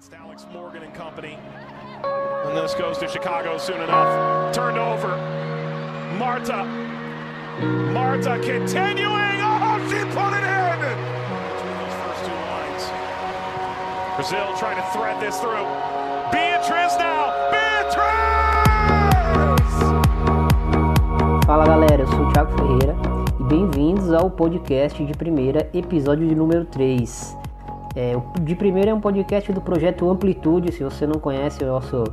against Alex Morgan and company. And this goes to Chicago soon enough. Turned over. Marta. Marta continuing. Oh, she put it in. First two lines. Brazil trying to thread this through. Beatriz now. Beatriz! Fala galera, eu sou o Thiago Ferreira e bem-vindos ao podcast de primeira, episódio de número 3. É, de primeira é um podcast do projeto Amplitude. Se você não conhece o nosso,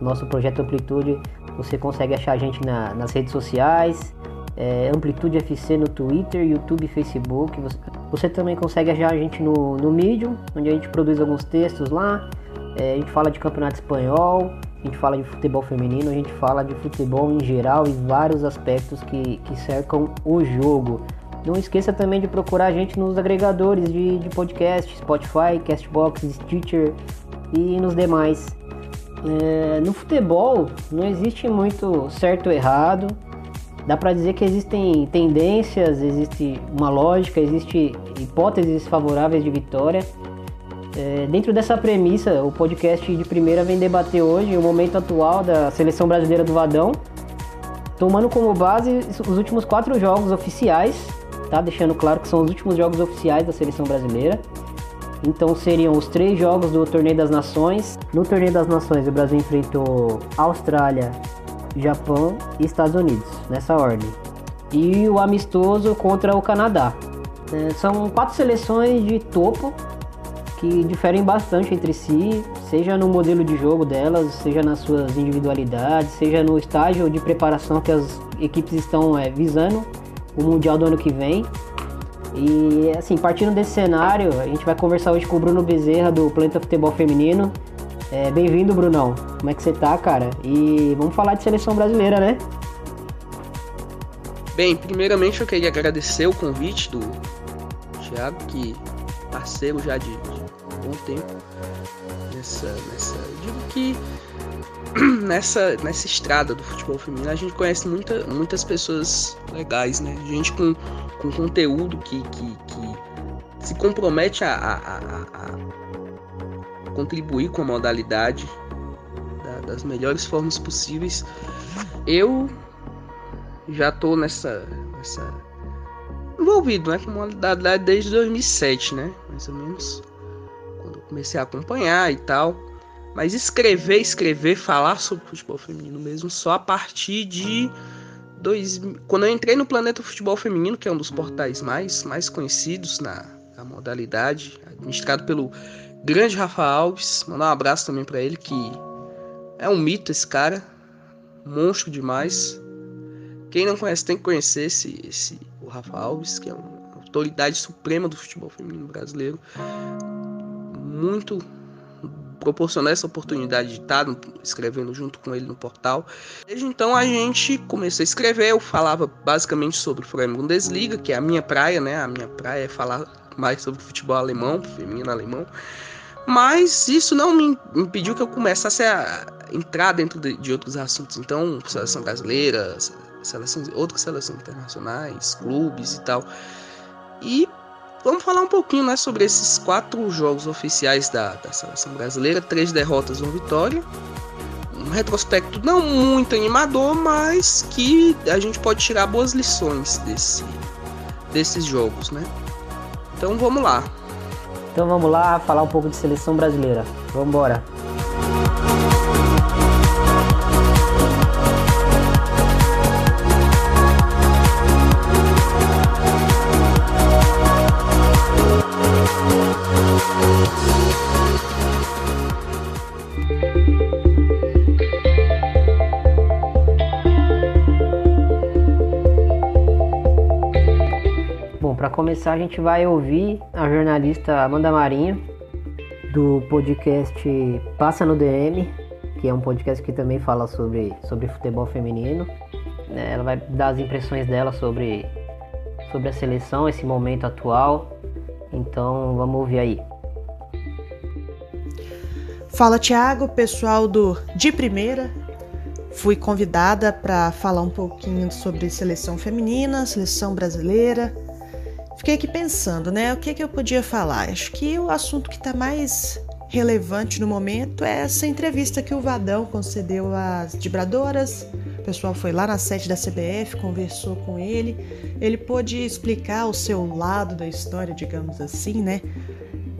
nosso projeto Amplitude, você consegue achar a gente na, nas redes sociais. É, Amplitude FC no Twitter, YouTube, Facebook. Você, você, também consegue achar a gente no, no Medium, onde a gente produz alguns textos lá. É, a gente fala de campeonato espanhol, a gente fala de futebol feminino, a gente fala de futebol em geral e vários aspectos que, que cercam o jogo. Não esqueça também de procurar a gente nos agregadores de, de podcast, Spotify, Castbox, Stitcher e nos demais. É, no futebol não existe muito certo ou errado. Dá para dizer que existem tendências, existe uma lógica, existe hipóteses favoráveis de vitória. É, dentro dessa premissa, o podcast de primeira vem debater hoje o momento atual da seleção brasileira do Vadão, tomando como base os últimos quatro jogos oficiais tá? Deixando claro que são os últimos jogos oficiais da seleção brasileira. Então seriam os três jogos do Torneio das Nações. No Torneio das Nações, o Brasil enfrentou Austrália, Japão e Estados Unidos, nessa ordem. E o amistoso contra o Canadá. É, são quatro seleções de topo que diferem bastante entre si, seja no modelo de jogo delas, seja nas suas individualidades, seja no estágio de preparação que as equipes estão é, visando o Mundial do ano que vem. E assim, partindo desse cenário, a gente vai conversar hoje com o Bruno Bezerra do Planeta Futebol Feminino. É, Bem-vindo, Brunão. Como é que você tá, cara? E vamos falar de seleção brasileira, né? Bem, primeiramente eu queria agradecer o convite do Thiago, que parceiro já de, de bom tempo nessa, nessa. Digo que nessa, nessa estrada do futebol feminino a gente conhece muita, muitas pessoas legais, né? Gente com, com conteúdo que, que, que se compromete a, a, a, a contribuir com a modalidade da, das melhores formas possíveis. Eu já tô nessa, nessa envolvido né, com a modalidade desde 2007, né? Mais ou menos. Comecei a acompanhar e tal. Mas escrever, escrever, falar sobre futebol feminino mesmo só a partir de dois, quando eu entrei no Planeta Futebol Feminino, que é um dos portais mais, mais conhecidos na, na modalidade, administrado pelo grande Rafa Alves. Mandar um abraço também para ele, que é um mito esse cara, monstro demais. Quem não conhece tem que conhecer esse, esse o Rafa Alves, que é uma autoridade suprema do futebol feminino brasileiro. Muito proporcionou essa oportunidade de estar escrevendo junto com ele no portal. Desde então a gente começou a escrever, eu falava basicamente sobre o Flamengo Bundesliga, que é a minha praia, né? A minha praia é falar mais sobre futebol alemão, feminino alemão. Mas isso não me impediu que eu começasse a entrar dentro de, de outros assuntos. Então, seleção brasileira, seleções, outras seleções internacionais, clubes e tal. E Vamos falar um pouquinho né, sobre esses quatro jogos oficiais da, da seleção brasileira: três derrotas, uma vitória. Um retrospecto não muito animador, mas que a gente pode tirar boas lições desse, desses jogos, né? Então vamos lá. Então vamos lá falar um pouco de seleção brasileira. Vamos embora. Começar, a gente vai ouvir a jornalista Amanda Marinho, do podcast Passa no DM, que é um podcast que também fala sobre, sobre futebol feminino. É, ela vai dar as impressões dela sobre, sobre a seleção, esse momento atual. Então vamos ouvir aí. Fala Thiago, pessoal do De Primeira. Fui convidada para falar um pouquinho sobre seleção feminina, seleção brasileira, Fiquei aqui pensando, né? O que, que eu podia falar? Acho que o assunto que está mais relevante no momento é essa entrevista que o Vadão concedeu às vibradoras. O pessoal foi lá na sede da CBF, conversou com ele. Ele pôde explicar o seu lado da história, digamos assim, né?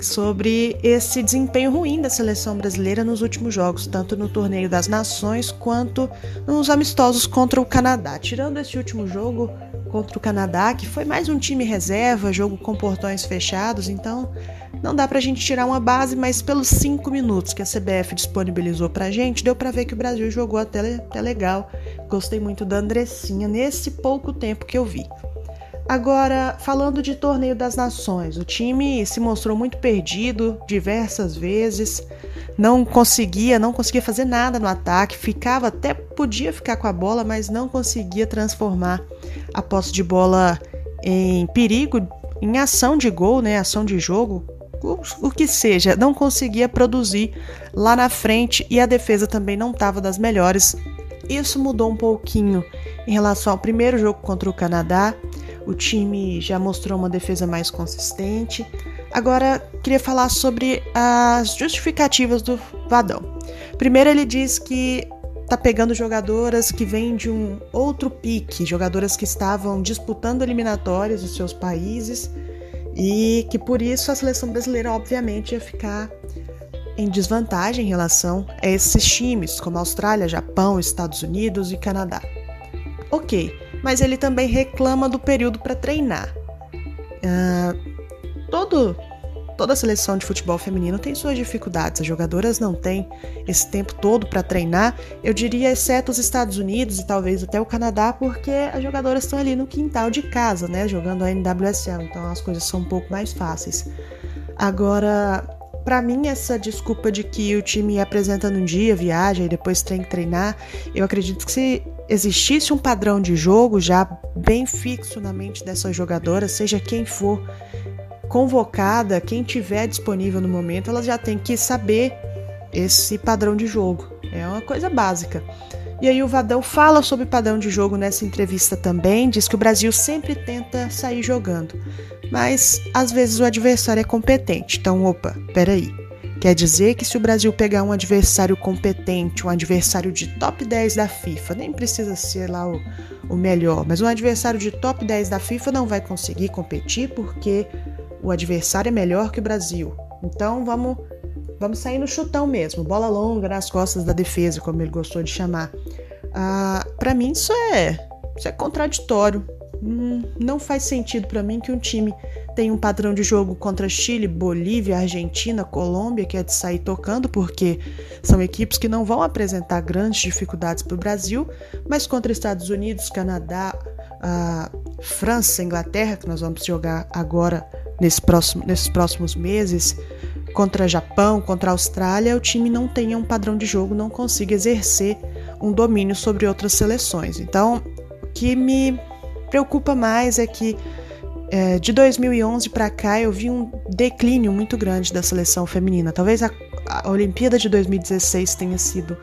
Sobre esse desempenho ruim da seleção brasileira nos últimos jogos, tanto no Torneio das Nações quanto nos amistosos contra o Canadá. Tirando esse último jogo contra o Canadá, que foi mais um time reserva, jogo com portões fechados, então não dá pra gente tirar uma base, mas pelos cinco minutos que a CBF disponibilizou pra gente, deu pra ver que o Brasil jogou até, até legal. Gostei muito da Andressinha nesse pouco tempo que eu vi. Agora, falando de torneio das nações, o time se mostrou muito perdido diversas vezes, não conseguia, não conseguia fazer nada no ataque, ficava até podia ficar com a bola, mas não conseguia transformar a posse de bola em perigo, em ação de gol, né, ação de jogo, o, que seja, não conseguia produzir lá na frente e a defesa também não estava das melhores. Isso mudou um pouquinho em relação ao primeiro jogo contra o Canadá. O time já mostrou uma defesa mais consistente. Agora, queria falar sobre as justificativas do Vadão. Primeiro, ele diz que tá pegando jogadoras que vêm de um outro pique, jogadoras que estavam disputando eliminatórias dos seus países e que por isso a seleção brasileira, obviamente, ia ficar em desvantagem em relação a esses times, como Austrália, Japão, Estados Unidos e Canadá. Ok, mas ele também reclama do período para treinar. Uh, todo Toda seleção de futebol feminino tem suas dificuldades, as jogadoras não têm esse tempo todo para treinar, eu diria, exceto os Estados Unidos e talvez até o Canadá, porque as jogadoras estão ali no quintal de casa, né, jogando a NWSL, então as coisas são um pouco mais fáceis. Agora, para mim, essa desculpa de que o time apresenta num dia, viaja e depois tem que treinar, eu acredito que se existisse um padrão de jogo já bem fixo na mente dessas jogadoras, seja quem for convocada, quem tiver disponível no momento, ela já tem que saber esse padrão de jogo. É uma coisa básica. E aí o Vadão fala sobre padrão de jogo nessa entrevista também, diz que o Brasil sempre tenta sair jogando, mas às vezes o adversário é competente. Então, opa, peraí. Quer dizer que se o Brasil pegar um adversário competente, um adversário de top 10 da FIFA, nem precisa ser lá o, o melhor, mas um adversário de top 10 da FIFA não vai conseguir competir porque o adversário é melhor que o Brasil. Então vamos vamos sair no chutão mesmo, bola longa nas costas da defesa, como ele gostou de chamar. Ah, para mim isso é isso é contraditório. Hum, não faz sentido para mim que um time tenha um padrão de jogo contra Chile, Bolívia, Argentina, Colômbia, que é de sair tocando, porque são equipes que não vão apresentar grandes dificuldades para o Brasil, mas contra Estados Unidos, Canadá, França, Inglaterra, que nós vamos jogar agora nesse próximo, nesses próximos meses contra Japão, contra Austrália, o time não tenha um padrão de jogo, não consiga exercer um domínio sobre outras seleções. Então, o que me preocupa mais é que é, de 2011 para cá eu vi um declínio muito grande da seleção feminina. Talvez a, a Olimpíada de 2016 tenha sido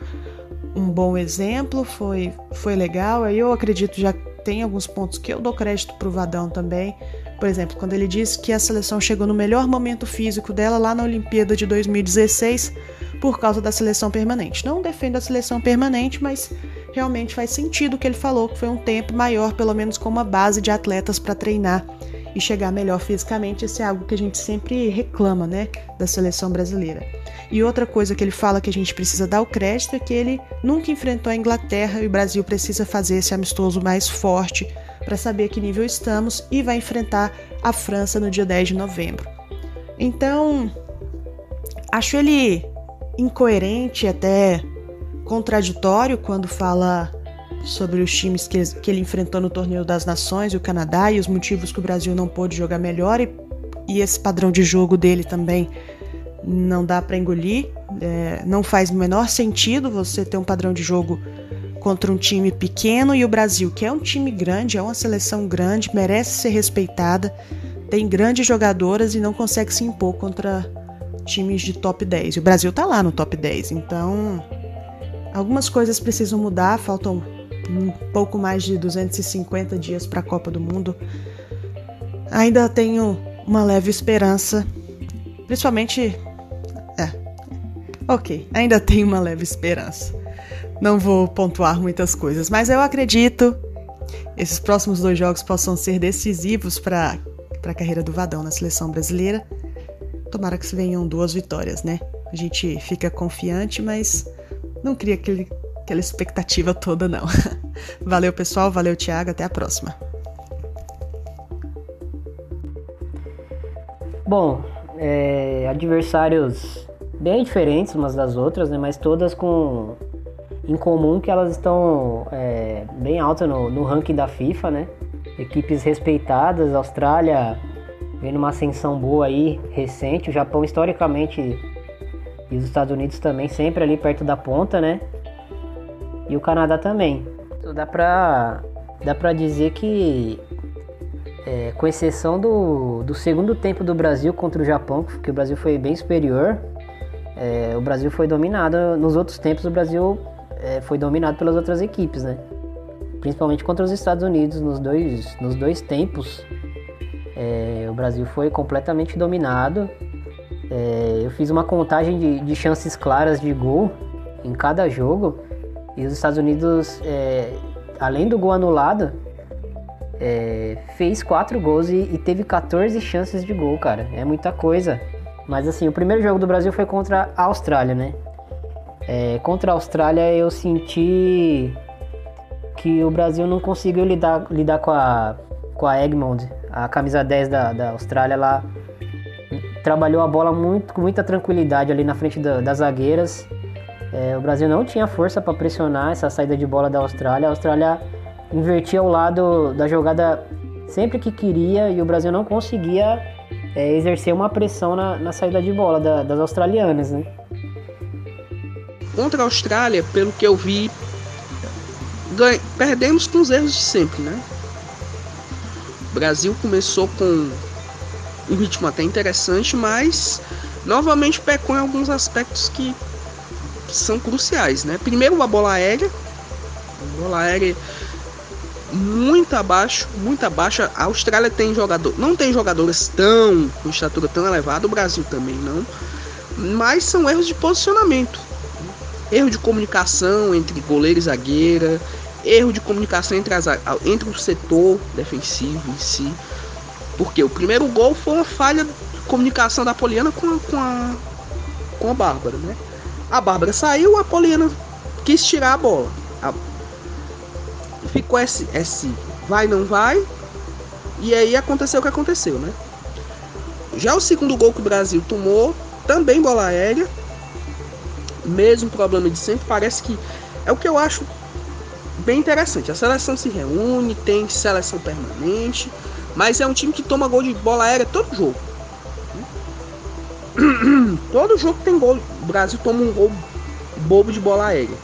um bom exemplo, foi, foi legal. Aí eu acredito já tem alguns pontos que eu dou crédito pro Vadão também, por exemplo, quando ele disse que a seleção chegou no melhor momento físico dela lá na Olimpíada de 2016 por causa da seleção permanente. Não defendo a seleção permanente, mas realmente faz sentido o que ele falou, que foi um tempo maior, pelo menos com uma base de atletas para treinar e chegar melhor fisicamente. Isso é algo que a gente sempre reclama, né, da seleção brasileira. E outra coisa que ele fala que a gente precisa dar o crédito é que ele nunca enfrentou a Inglaterra e o Brasil precisa fazer esse amistoso mais forte para saber que nível estamos e vai enfrentar a França no dia 10 de novembro. Então, acho ele incoerente, até contraditório quando fala sobre os times que, que ele enfrentou no Torneio das Nações e o Canadá e os motivos que o Brasil não pôde jogar melhor e, e esse padrão de jogo dele também não dá para engolir. É, não faz o menor sentido você ter um padrão de jogo contra um time pequeno e o Brasil, que é um time grande, é uma seleção grande, merece ser respeitada, tem grandes jogadoras e não consegue se impor contra times de top 10. E o Brasil tá lá no top 10, então algumas coisas precisam mudar, faltam um pouco mais de 250 dias para a Copa do Mundo. Ainda tenho uma leve esperança, principalmente é, Ok, ainda tem uma leve esperança. Não vou pontuar muitas coisas, mas eu acredito esses próximos dois jogos possam ser decisivos para a carreira do Vadão na seleção brasileira. Tomara que se venham duas vitórias, né? A gente fica confiante, mas não cria aquele, aquela expectativa toda, não. valeu, pessoal. Valeu, Thiago. Até a próxima. Bom, é, adversários bem diferentes umas das outras, né? Mas todas com em comum que elas estão é, bem altas no, no ranking da FIFA, né? Equipes respeitadas, Austrália vendo uma ascensão boa aí, recente, o Japão historicamente e os Estados Unidos também sempre ali perto da ponta, né? E o Canadá também. Então dá pra, dá pra dizer que, é, com exceção do, do segundo tempo do Brasil contra o Japão, que o Brasil foi bem superior, é, o Brasil foi dominado. Nos outros tempos, o Brasil é, foi dominado pelas outras equipes, né? Principalmente contra os Estados Unidos nos dois, nos dois tempos. É, o Brasil foi completamente dominado. É, eu fiz uma contagem de, de, chances claras de gol em cada jogo e os Estados Unidos, é, além do gol anulado, é, fez quatro gols e, e teve 14 chances de gol, cara. É muita coisa. Mas assim, o primeiro jogo do Brasil foi contra a Austrália, né? É, contra a Austrália eu senti que o Brasil não conseguiu lidar, lidar com, a, com a Egmont, a camisa 10 da, da Austrália. Ela trabalhou a bola muito, com muita tranquilidade ali na frente da, das zagueiras. É, o Brasil não tinha força para pressionar essa saída de bola da Austrália. A Austrália invertia o lado da jogada sempre que queria e o Brasil não conseguia é, exercer uma pressão na, na saída de bola da, das australianas, né? Contra a Austrália, pelo que eu vi, perdemos com os erros de sempre, né? O Brasil começou com um ritmo até interessante, mas novamente pecou em alguns aspectos que são cruciais, né? Primeiro a bola aérea, a bola aérea muito abaixo, muito abaixo. A Austrália tem jogador, não tem jogadores tão com estatura tão elevada, o Brasil também não, mas são erros de posicionamento erro de comunicação entre goleiro e zagueira, erro de comunicação entre, as, entre o setor defensivo em si. Porque o primeiro gol foi uma falha de comunicação da Poliana com a, com a, com a Bárbara, né? A Bárbara saiu, a Poliana quis tirar a bola. A, ficou esse, esse vai, não vai. E aí aconteceu o que aconteceu, né? Já o segundo gol que o Brasil tomou, também bola aérea, mesmo problema de sempre, parece que é o que eu acho bem interessante. A seleção se reúne, tem seleção permanente, mas é um time que toma gol de bola aérea todo jogo. Todo jogo tem gol. O Brasil toma um gol bobo de bola aérea.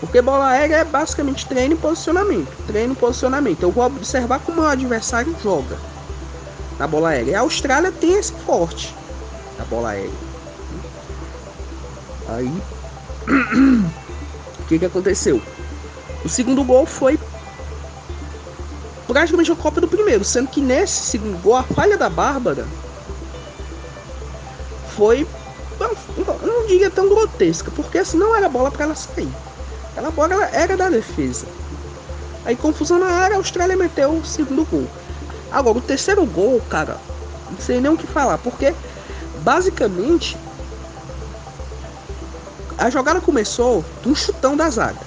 Porque bola aérea é basicamente treino e posicionamento. Treino e posicionamento. Eu vou observar como o adversário joga na bola aérea. E a Austrália tem esse forte na bola aérea. Aí o que, que aconteceu? O segundo gol foi praticamente a cópia do primeiro, sendo que nesse segundo gol a falha da Bárbara foi, diria tão grotesca, porque assim não era bola para ela sair. Aquela bola era da defesa. Aí confusão na área, a Austrália meteu o segundo gol. Agora o terceiro gol, cara, não sei nem o que falar, porque basicamente a jogada começou de um chutão da zaga.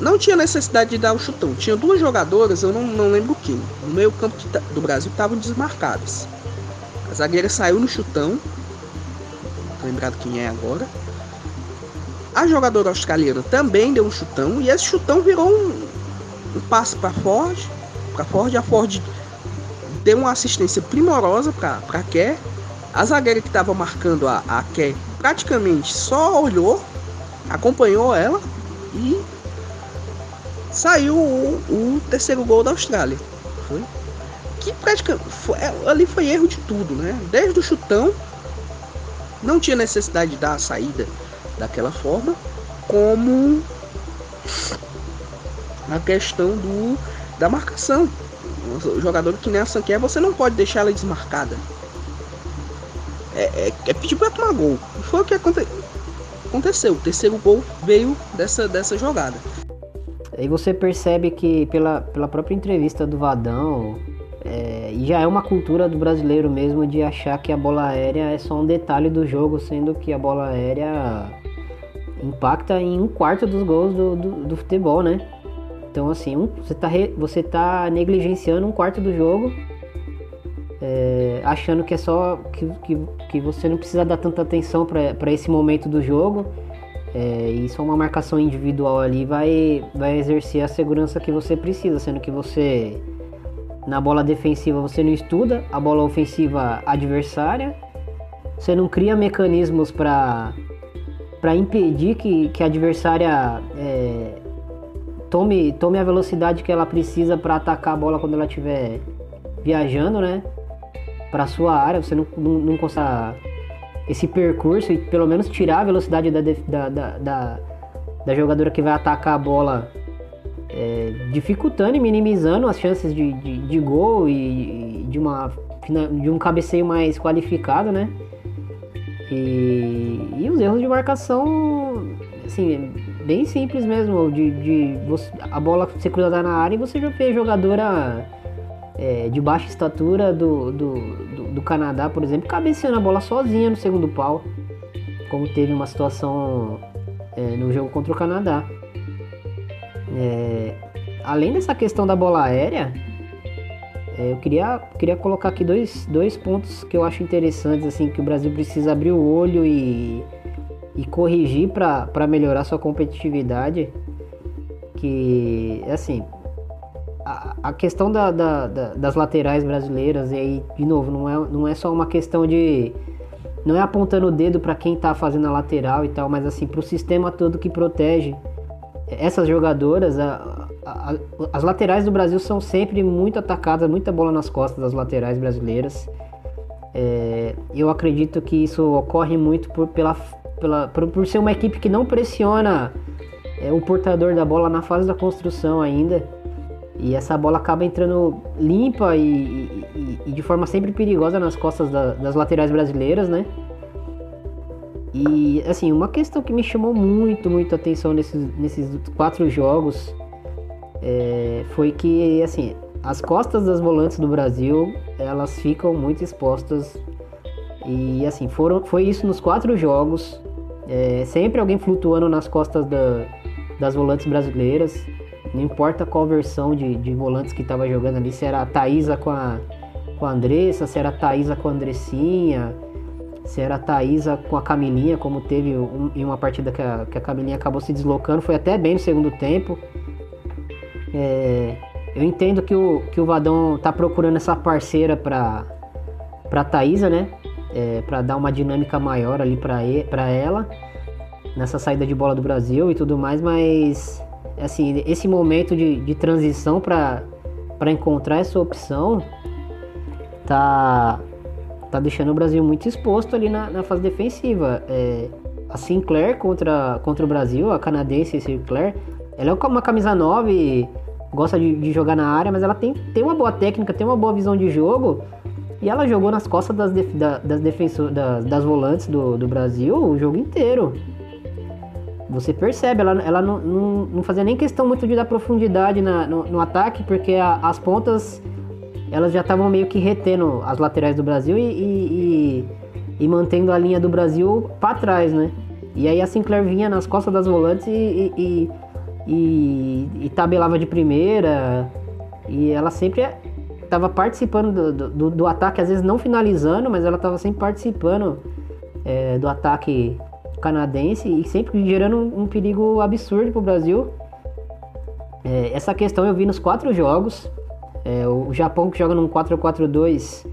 Não tinha necessidade de dar o chutão. Tinha duas jogadoras, eu não, não lembro quem, no meio campo de, do Brasil estavam desmarcadas. A zagueira saiu no chutão. Lembrado quem é agora. A jogadora australiana também deu um chutão e esse chutão virou um, um passe para Ford, para Ford. A Ford deu uma assistência primorosa para Kerr. A zagueira que estava marcando a, a Kerr praticamente só olhou, acompanhou ela e saiu o, o terceiro gol da Austrália. Foi? Que praticamente foi, é, ali foi erro de tudo, né? Desde o chutão, não tinha necessidade de dar a saída daquela forma, como a questão do da marcação. O jogador que nem a Sanquer, você não pode deixar ela desmarcada é, é, é pedir pra tomar gol. Foi o que aconteceu. aconteceu. O terceiro gol veio dessa, dessa jogada. Aí você percebe que pela, pela própria entrevista do Vadão, é, e já é uma cultura do brasileiro mesmo de achar que a bola aérea é só um detalhe do jogo, sendo que a bola aérea impacta em um quarto dos gols do, do, do futebol, né? Então assim, um, você, tá re, você tá negligenciando um quarto do jogo, é, achando que é só que, que, que, você não precisa dar tanta atenção para esse momento do jogo. É, e só uma marcação individual ali vai, vai exercer a segurança que você precisa, sendo que você na bola defensiva você não estuda a bola ofensiva adversária, você não cria mecanismos para para impedir que, que a adversária é, tome, tome a velocidade que ela precisa para atacar a bola quando ela estiver viajando, né? Para sua área, você não, não, não consegue esse percurso e pelo menos tirar a velocidade da, da, da, da, da jogadora que vai atacar a bola, é, dificultando e minimizando as chances de, de, de gol e, de, uma, de um cabeceio mais qualificado, né? E, e os erros de marcação, assim, bem simples mesmo, de, de você, a bola ser cruzada na área e você já fez jogadora é, de baixa estatura do, do, do, do, Canadá, por exemplo, cabeceando a bola sozinha no segundo pau, como teve uma situação é, no jogo contra o Canadá. É, além dessa questão da bola aérea, é, eu queria, queria colocar aqui dois, dois pontos que eu acho interessantes, assim, que o Brasil precisa abrir o olho e, e corrigir para melhorar sua competitividade. Que, assim, a, a questão da, da, da, das laterais brasileiras, e aí, de novo, não é, não é só uma questão de. Não é apontando o dedo para quem tá fazendo a lateral e tal, mas assim, para o sistema todo que protege essas jogadoras, a, a, as laterais do Brasil são sempre muito atacadas, muita bola nas costas das laterais brasileiras. É, eu acredito que isso ocorre muito por, pela, pela, por, por ser uma equipe que não pressiona é, o portador da bola na fase da construção ainda. E essa bola acaba entrando limpa e, e, e de forma sempre perigosa nas costas da, das laterais brasileiras, né? E assim, uma questão que me chamou muito, muito atenção nesses, nesses quatro jogos é, foi que assim as costas das volantes do Brasil elas ficam muito expostas. E assim foram foi isso nos quatro jogos. É, sempre alguém flutuando nas costas da, das volantes brasileiras. Não importa qual versão de, de volantes que estava jogando ali se era a Thaisa com a com a Andressa se era a Thaisa com a Andressinha se era a Thaisa com a Camilinha como teve um, em uma partida que a, que a Camilinha acabou se deslocando foi até bem no segundo tempo é, eu entendo que o, que o Vadão tá procurando essa parceira para para Thaisa, né? É, para dar uma dinâmica maior ali para ela nessa saída de bola do Brasil e tudo mais, mas assim esse momento de, de transição para encontrar essa opção tá tá deixando o Brasil muito exposto ali na, na fase defensiva. É, a Sinclair contra, contra o Brasil, a canadense Sinclair, ela é uma camisa 9 gosta de, de, jogar na área, mas ela tem, tem uma boa técnica, tem uma boa visão de jogo. E ela jogou nas costas das, def, da, das, defensor, das, das volantes do, do Brasil o jogo inteiro. Você percebe, ela, ela não, não, não fazia nem questão muito de dar profundidade na, no, no ataque, porque a, as pontas elas já estavam meio que retendo as laterais do Brasil e, e, e, e mantendo a linha do Brasil para trás, né? E aí a Sinclair vinha nas costas das volantes e, e, tabelava de primeira. E ela sempre estava participando do, do, do, ataque, às vezes não finalizando, mas ela estava sempre participando é, do ataque canadense e sempre gerando um, um perigo absurdo para o Brasil. É, essa questão eu vi nos quatro jogos. É, o Japão que joga num 4-4-2,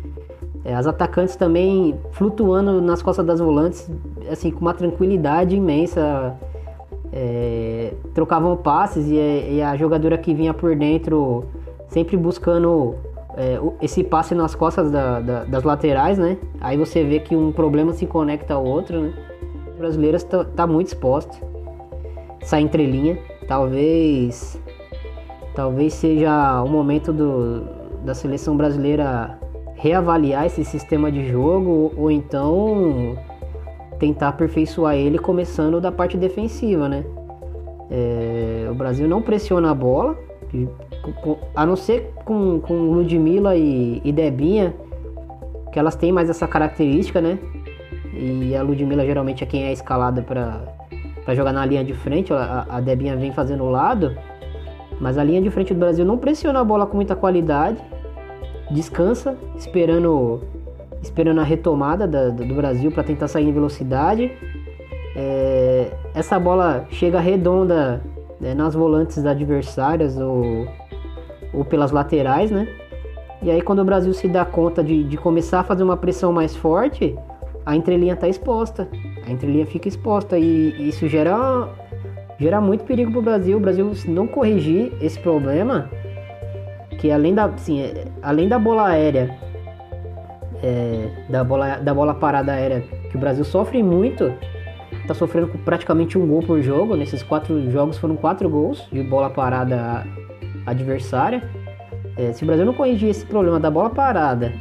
é, as atacantes também flutuando nas costas das volantes, assim, com uma tranquilidade imensa é, trocavam passes e, e, a jogadora que vinha por dentro sempre buscando é, esse passe nas costas da, da, das laterais, né? Aí você vê que um problema se conecta ao outro, né? A brasileira está tá muito exposta, sai entrelinha, talvez talvez seja o momento do, da seleção brasileira reavaliar esse sistema de jogo ou então tentar aperfeiçoar ele começando da parte defensiva, né? É, o Brasil não pressiona a bola, a não ser com, com Ludmilla e, e Debinha, que elas têm mais essa característica, né? E a Ludmilla geralmente é quem é escalada para jogar na linha de frente, a, a Debinha vem fazendo o lado, mas a linha de frente do Brasil não pressiona a bola com muita qualidade, descansa, esperando esperando a retomada da, do Brasil para tentar sair em velocidade. É, essa bola chega redonda né, nas volantes adversárias ou, ou pelas laterais, né? E aí quando o Brasil se dá conta de, de começar a fazer uma pressão mais forte, a entrelinha está exposta. A entrelinha fica exposta e isso gera, gera muito perigo para o Brasil. O Brasil, se não corrigir esse problema, que além da, assim, é, além da bola aérea, é, da, bola, da bola parada aérea, que o Brasil sofre muito, tá sofrendo praticamente um gol por jogo. Nesses quatro jogos foram quatro gols de bola parada adversária. É, se o Brasil não corrigir esse problema da bola parada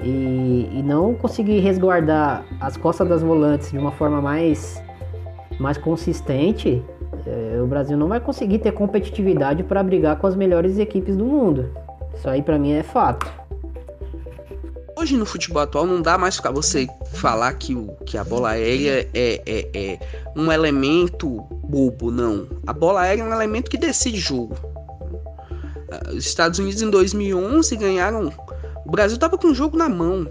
e, e, não conseguir resguardar as costas das volantes de uma forma mais, mais consistente, é, o Brasil não vai conseguir ter competitividade para brigar com as melhores equipes do mundo. Isso aí para mim é fato. Hoje no futebol atual não dá mais para você falar que, o, que a bola aérea é, é, é um elemento bobo, não. A bola aérea é um elemento que decide jogo. Ah, os Estados Unidos em 2011 ganharam. O Brasil tava com o jogo na mão.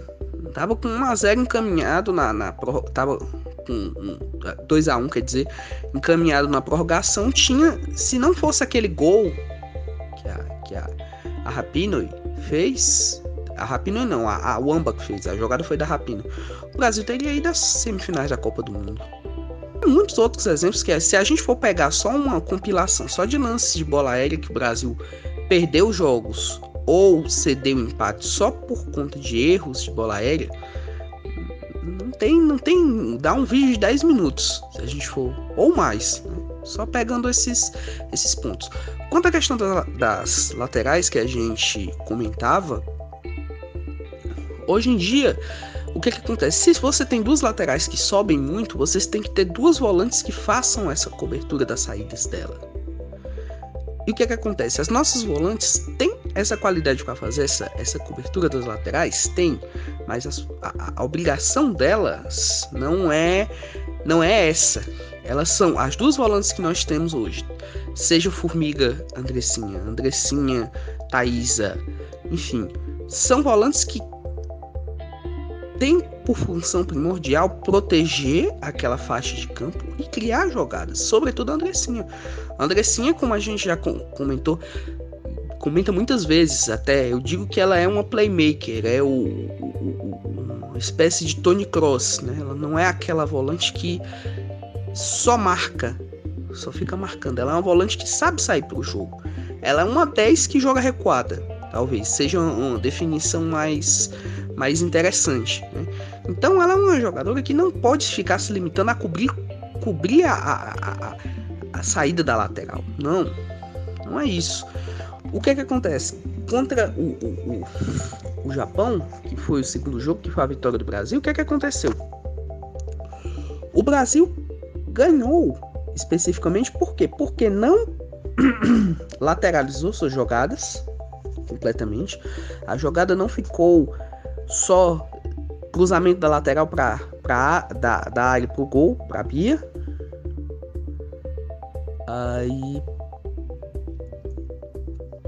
Tava com 1x0 encaminhado na. na tava com 2x1, quer dizer, encaminhado na prorrogação. Tinha. Se não fosse aquele gol que a, que a, a Rapinoe fez, a Rapino não, a, a Wamba que fez. A jogada foi da Rapino. O Brasil teria ido às semifinais da Copa do Mundo. Muitos outros exemplos que é, se a gente for pegar só uma compilação só de lances de bola aérea que o Brasil perdeu jogos ou cedeu empate só por conta de erros de bola aérea, tem, não tem, dá um vídeo de 10 minutos, se a gente for, ou mais, né? só pegando esses, esses pontos. Quanto à questão das, das laterais que a gente comentava, Hoje em dia, o que, que acontece? Se você tem duas laterais que sobem muito, vocês têm que ter duas volantes que façam essa cobertura das saídas dela. E o que, que acontece? As nossas volantes têm essa qualidade para fazer essa, essa cobertura das laterais? Tem, mas a, a, a, obrigação delas não é não é essa. Elas são as duas volantes que nós temos hoje. Seja Formiga, Andressinha, Andressinha, Thaisa, enfim. São volantes que tem por função primordial proteger aquela faixa de campo e criar jogadas, sobretudo a Andressinha. A Andressinha, como a gente já comentou, comenta muitas vezes até, eu digo que ela é uma playmaker, é o, o, uma espécie de Tony Cross, né? Ela não é aquela volante que só marca, só fica marcando. Ela é uma volante que sabe sair para o jogo. Ela é uma 10 que joga recuada, talvez seja uma definição mais mais interessante. Né? Então ela é uma jogadora que não pode ficar se limitando a cobrir, cobrir a, a, a, a saída da lateral. Não, não é isso. O que é que acontece? Contra o, o, o, o Japão, que foi o segundo jogo, que foi a vitória do Brasil, o que é que aconteceu? O Brasil ganhou especificamente por quê? Porque não lateralizou suas jogadas completamente. A jogada não ficou só cruzamento da lateral para da, da área pro gol, pra Bia. Aí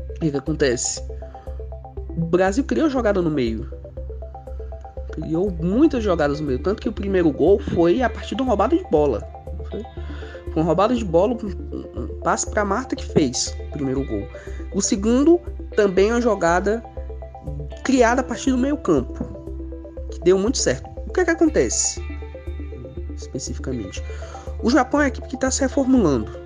o que, que acontece? O Brasil criou jogada no meio. Criou muitas jogadas no meio. Tanto que o primeiro gol foi a partir de uma roubada de bola. Foi, uma roubada de bola, um, passe para Marta que fez o primeiro gol. O segundo também é uma jogada criada a partir do meio campo, que deu muito certo. O que que acontece? Especificamente, o Japão é a equipe que está se reformulando.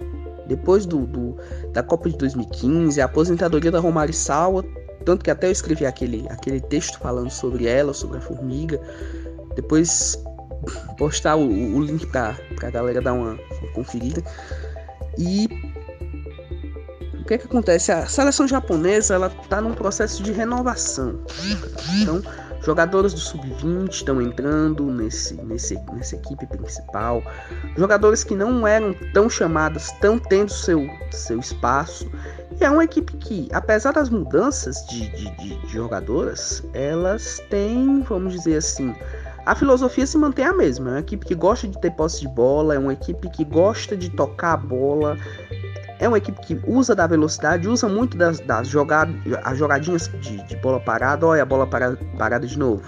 Depois do, do, da Copa de 2015, a aposentadoria da Romarissawa, tanto que até eu escrevi aquele, aquele texto falando sobre ela, sobre a formiga. Depois postar o, o link para a galera dar uma, uma conferida. E o que, é que acontece? A seleção japonesa ela está num processo de renovação. Então, Jogadoras do sub-20 estão entrando nesse, nesse, nessa equipe principal. Jogadores que não eram tão chamadas, estão tendo seu, seu espaço. E é uma equipe que, apesar das mudanças de, de, de, de jogadoras, elas têm, vamos dizer assim, a filosofia se mantém a mesma. É uma equipe que gosta de ter posse de bola, é uma equipe que gosta de tocar a bola, é uma equipe que usa da velocidade, usa muito das, das jogadas, as jogadinhas de, de, bola parada. Olha a bola parada, parada de novo.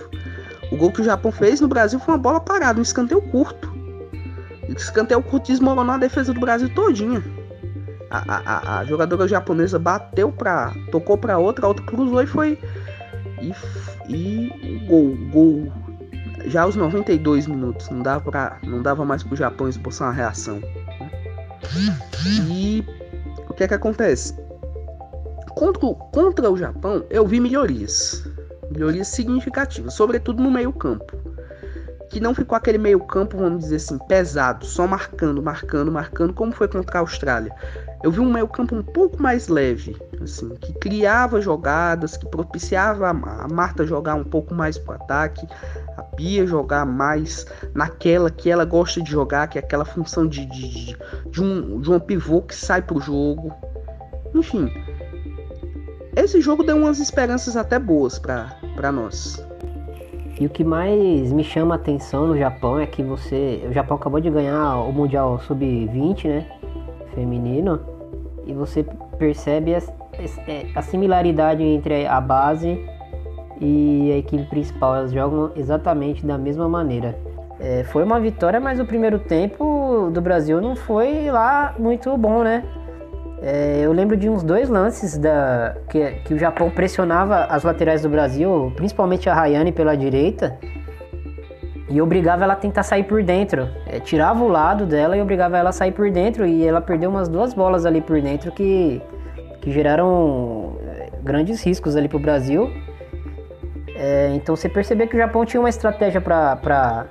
O gol que o Japão fez no Brasil foi uma bola parada, um escanteio curto. Escanteio curto desmoronou a defesa do Brasil todinha. A, a, a, jogadora japonesa bateu para, tocou para outra, a outra cruzou e foi e, e gol, gol. Já aos 92 minutos, não dava para, não dava mais pro Japão expulsar uma reação. E que é que acontece? Contra, contra o Japão, eu vi melhorias. Melhorias significativas, sobretudo no meio-campo. Que não ficou aquele meio-campo, vamos dizer assim, pesado, só marcando, marcando, marcando, como foi contra a Austrália. Eu vi um meio-campo um pouco mais leve, assim, que criava jogadas, que propiciava a Marta jogar um pouco mais pro ataque, a Pia jogar mais naquela que ela gosta de jogar, que é aquela função de, de, de, um, de um pivô que sai pro jogo. Enfim, esse jogo deu umas esperanças até boas para nós. E o que mais me chama a atenção no Japão é que você. O Japão acabou de ganhar o Mundial Sub-20, né? Feminino. E você percebe a, a similaridade entre a base e a equipe principal. Elas jogam exatamente da mesma maneira. É, foi uma vitória, mas o primeiro tempo do Brasil não foi lá muito bom, né? É, eu lembro de uns dois lances da, que, que o Japão pressionava as laterais do Brasil, principalmente a Rayane pela direita, e obrigava ela a tentar sair por dentro. É, tirava o lado dela e obrigava ela a sair por dentro, e ela perdeu umas duas bolas ali por dentro que, que geraram é, grandes riscos ali para o Brasil. É, então você percebeu que o Japão tinha uma estratégia para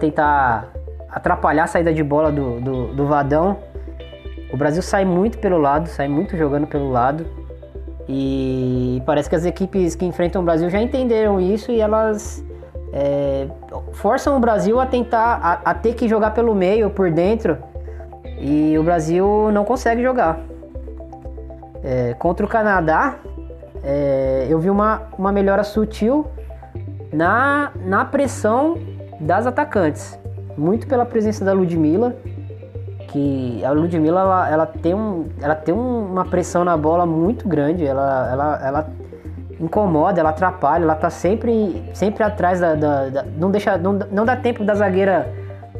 tentar atrapalhar a saída de bola do, do, do, Vadão. O Brasil sai muito pelo lado, sai muito jogando pelo lado. E parece que as equipes que enfrentam o Brasil já entenderam isso e elas é, forçam o Brasil a tentar a, a ter que jogar pelo meio, por dentro. E o Brasil não consegue jogar. É, contra o Canadá, é, eu vi uma, uma melhora sutil na, na pressão das atacantes. Muito pela presença da Ludmilla, que a Ludmilla ela, ela tem, um, ela tem uma pressão na bola muito grande, ela, ela, ela incomoda, ela atrapalha, ela tá sempre, sempre atrás da, da, da. não, deixa, não, não dá tempo da zagueira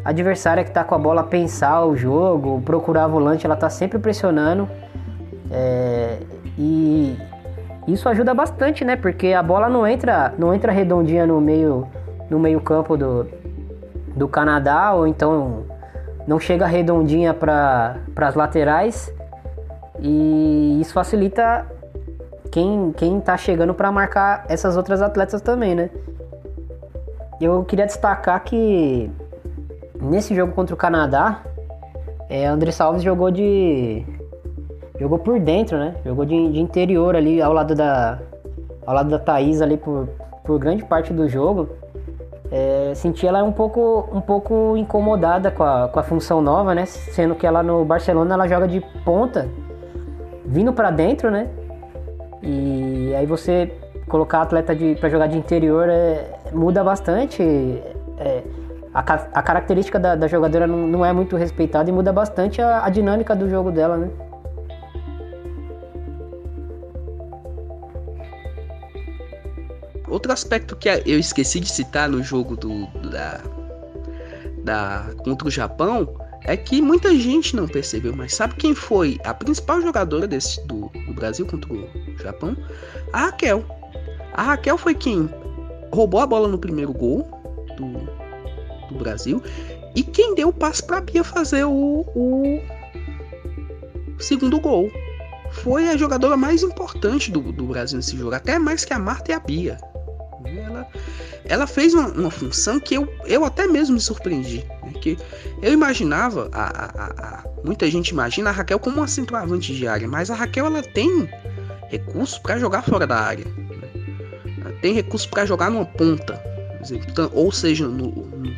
adversária que tá com a bola pensar o jogo, procurar volante, ela tá sempre pressionando. É, e, isso ajuda bastante, né? Porque a bola não entra, não entra redondinha no meio, no meio campo do, do Canadá ou então não chega redondinha para as laterais e isso facilita quem quem tá chegando para marcar essas outras atletas também, né? Eu queria destacar que nesse jogo contra o Canadá, é, André Salves jogou de jogou por dentro, né? Jogou de, de, interior ali ao lado da ao lado da Thaís ali por, por grande parte do jogo. É, senti ela um pouco um pouco incomodada com a, com a função nova, né? Sendo que ela no Barcelona ela joga de ponta, vindo para dentro, né? E aí você colocar atleta para jogar de interior é, muda bastante. É, a, a, característica da, da jogadora não, não, é muito respeitada e muda bastante a, a dinâmica do jogo dela, né? Outro aspecto que eu esqueci de citar no jogo do, da, da contra o Japão é que muita gente não percebeu, mas sabe quem foi a principal jogadora desse, do, do Brasil contra o Japão? A Raquel. A Raquel foi quem roubou a bola no primeiro gol do, do Brasil e quem deu o passe para Bia fazer o, o segundo gol. Foi a jogadora mais importante do, do Brasil nesse jogo, até mais que a Marta e a Bia. Ela, ela fez uma, uma, função que eu, eu até mesmo me surpreendi. Né? Que eu imaginava, a, a, a, muita gente imagina a Raquel como uma centroavante de área, mas a Raquel ela tem recursos para jogar fora da área. Né? tem recurso para jogar numa ponta. Ou seja, no, no,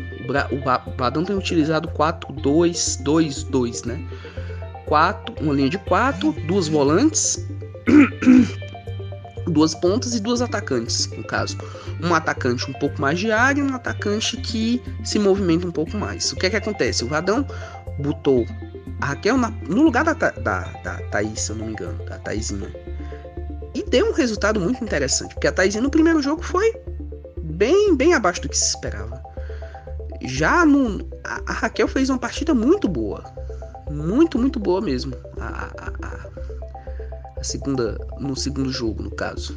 o Badão tem utilizado 4-2-2-2, né? Quatro, uma linha de quatro, duas volantes, duas pontas e duas atacantes, no caso. Um atacante um pouco mais de área e um atacante que se movimenta um pouco mais. O que é que acontece? O Vadão botou a Raquel na, no lugar da, da, da Thaís, se eu não me engano, da Thaisinha. E deu um resultado muito interessante, porque a Thaisinha no primeiro jogo foi bem, bem abaixo do que se esperava. Já no, a, a Raquel fez uma partida muito boa. Muito, muito boa mesmo. A, a, a, segunda, no segundo jogo, no caso.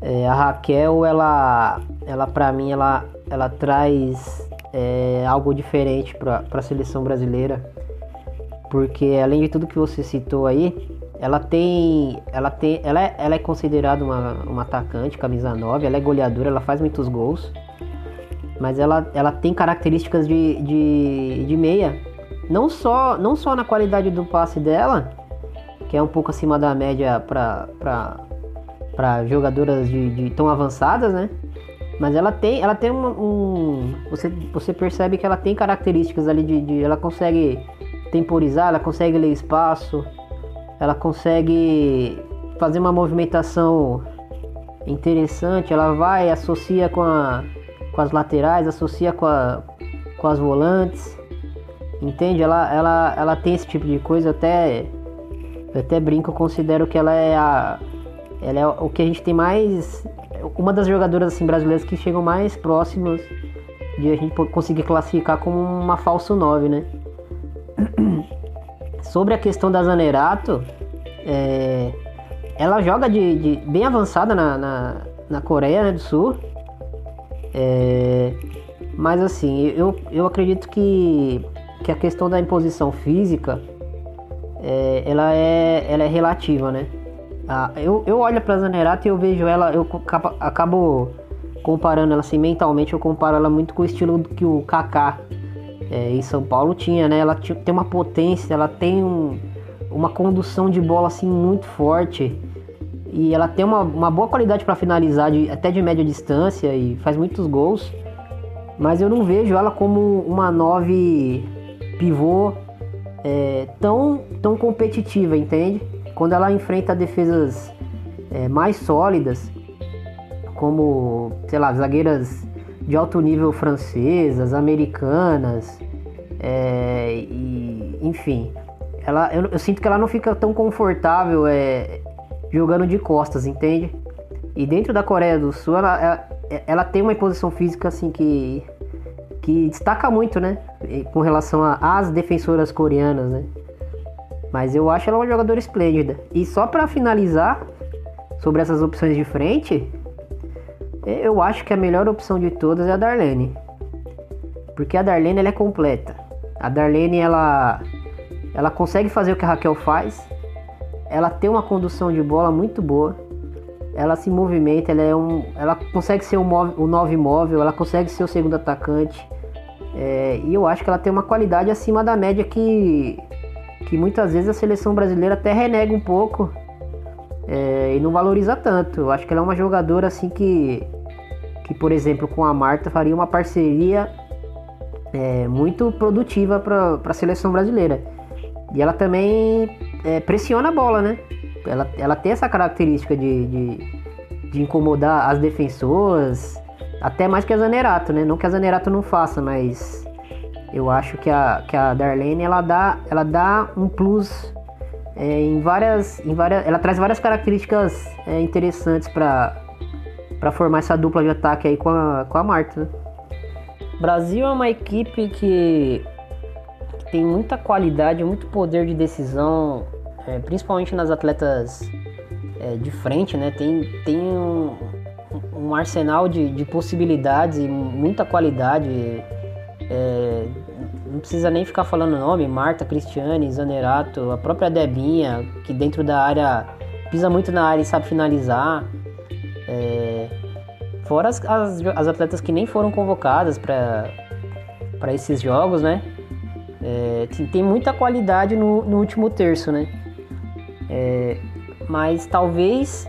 É, a Raquel, ela, ela para mim, ela, ela traz é, algo diferente para a seleção brasileira, porque além de tudo que você citou aí, ela tem, ela tem, ela é, ela é considerada uma, uma atacante, camisa 9, ela é goleadora, ela faz muitos gols, mas ela, ela tem características de, de, de meia, não só, não só na qualidade do passe dela, que é um pouco acima da média para jogadoras de, de tão avançadas, né? Mas ela tem, ela tem um, você, você percebe que ela tem características ali de, de, ela consegue temporizar, ela consegue ler espaço, ela consegue fazer uma movimentação interessante, ela vai associa com a com as laterais, associa com, a, com as volantes. Entende? Ela, ela, ela tem esse tipo de coisa, até eu até brinco, eu considero que ela é a ela é o que a gente tem mais uma das jogadoras assim brasileiras que chegam mais próximas de a gente conseguir classificar como uma falso 9, né? Sobre a questão da Zanerato, é, ela joga de, de bem avançada na, na, na Coreia né, do Sul. É, mas assim, eu, eu acredito que, que a questão da imposição física é, ela, é, ela é relativa, né? Ah, eu, eu olho pra Zanerato e eu vejo ela, eu acabo comparando ela assim mentalmente, eu comparo ela muito com o estilo que o Kaká é, em São Paulo tinha, né? Ela tem uma potência, ela tem um, uma condução de bola assim muito forte e ela tem uma, uma boa qualidade para finalizar, de, até de média distância e faz muitos gols. Mas eu não vejo ela como uma 9 pivô é, tão, tão competitiva, entende? Quando ela enfrenta defesas é, mais sólidas, como, sei lá, zagueiras de alto nível francesas, americanas, é, e, enfim, ela, eu, eu, sinto que ela não fica tão confortável é, jogando de costas, entende? E dentro da Coreia do Sul, ela, ela, ela tem uma posição física assim que, que destaca muito, né? Com relação às defensoras coreanas, né? Mas eu acho ela uma jogadora esplêndida. E só para finalizar sobre essas opções de frente, eu acho que a melhor opção de todas é a Darlene. Porque a Darlene ela é completa. A Darlene ela ela consegue fazer o que a Raquel faz, ela tem uma condução de bola muito boa. Ela se movimenta, ela, é um, ela consegue ser o, um, um nove móvel, ela consegue ser o segundo atacante. É, e eu acho que ela tem uma qualidade acima da média que, que muitas vezes a seleção brasileira até renega um pouco é, e não valoriza tanto. Eu acho que ela é uma jogadora assim que, que por exemplo, com a Marta faria uma parceria é, muito produtiva para a seleção brasileira. E ela também é, pressiona a bola, né? Ela, ela tem essa característica de, de, de, incomodar as defensoras, até mais que a Zanerato, né? Não que a Zanerato não faça, mas eu acho que a, que a Darlene ela dá, ela dá um plus é, em, várias, em várias. Ela traz várias características é, interessantes para formar essa dupla de ataque aí com a, com a Marta. Né? Brasil é uma equipe que tem muita qualidade, muito poder de decisão, é, principalmente nas atletas é, de frente, né? Tem, tem um, um arsenal de, de, possibilidades e muita qualidade. É, não precisa nem ficar falando nome, Marta, Cristiane, Zanerato, a própria Debinha, que dentro da área pisa muito na área e sabe finalizar. É, fora as, as, as atletas que nem foram convocadas para esses jogos, né? É, tem muita qualidade no, no último terço, né? É, mas talvez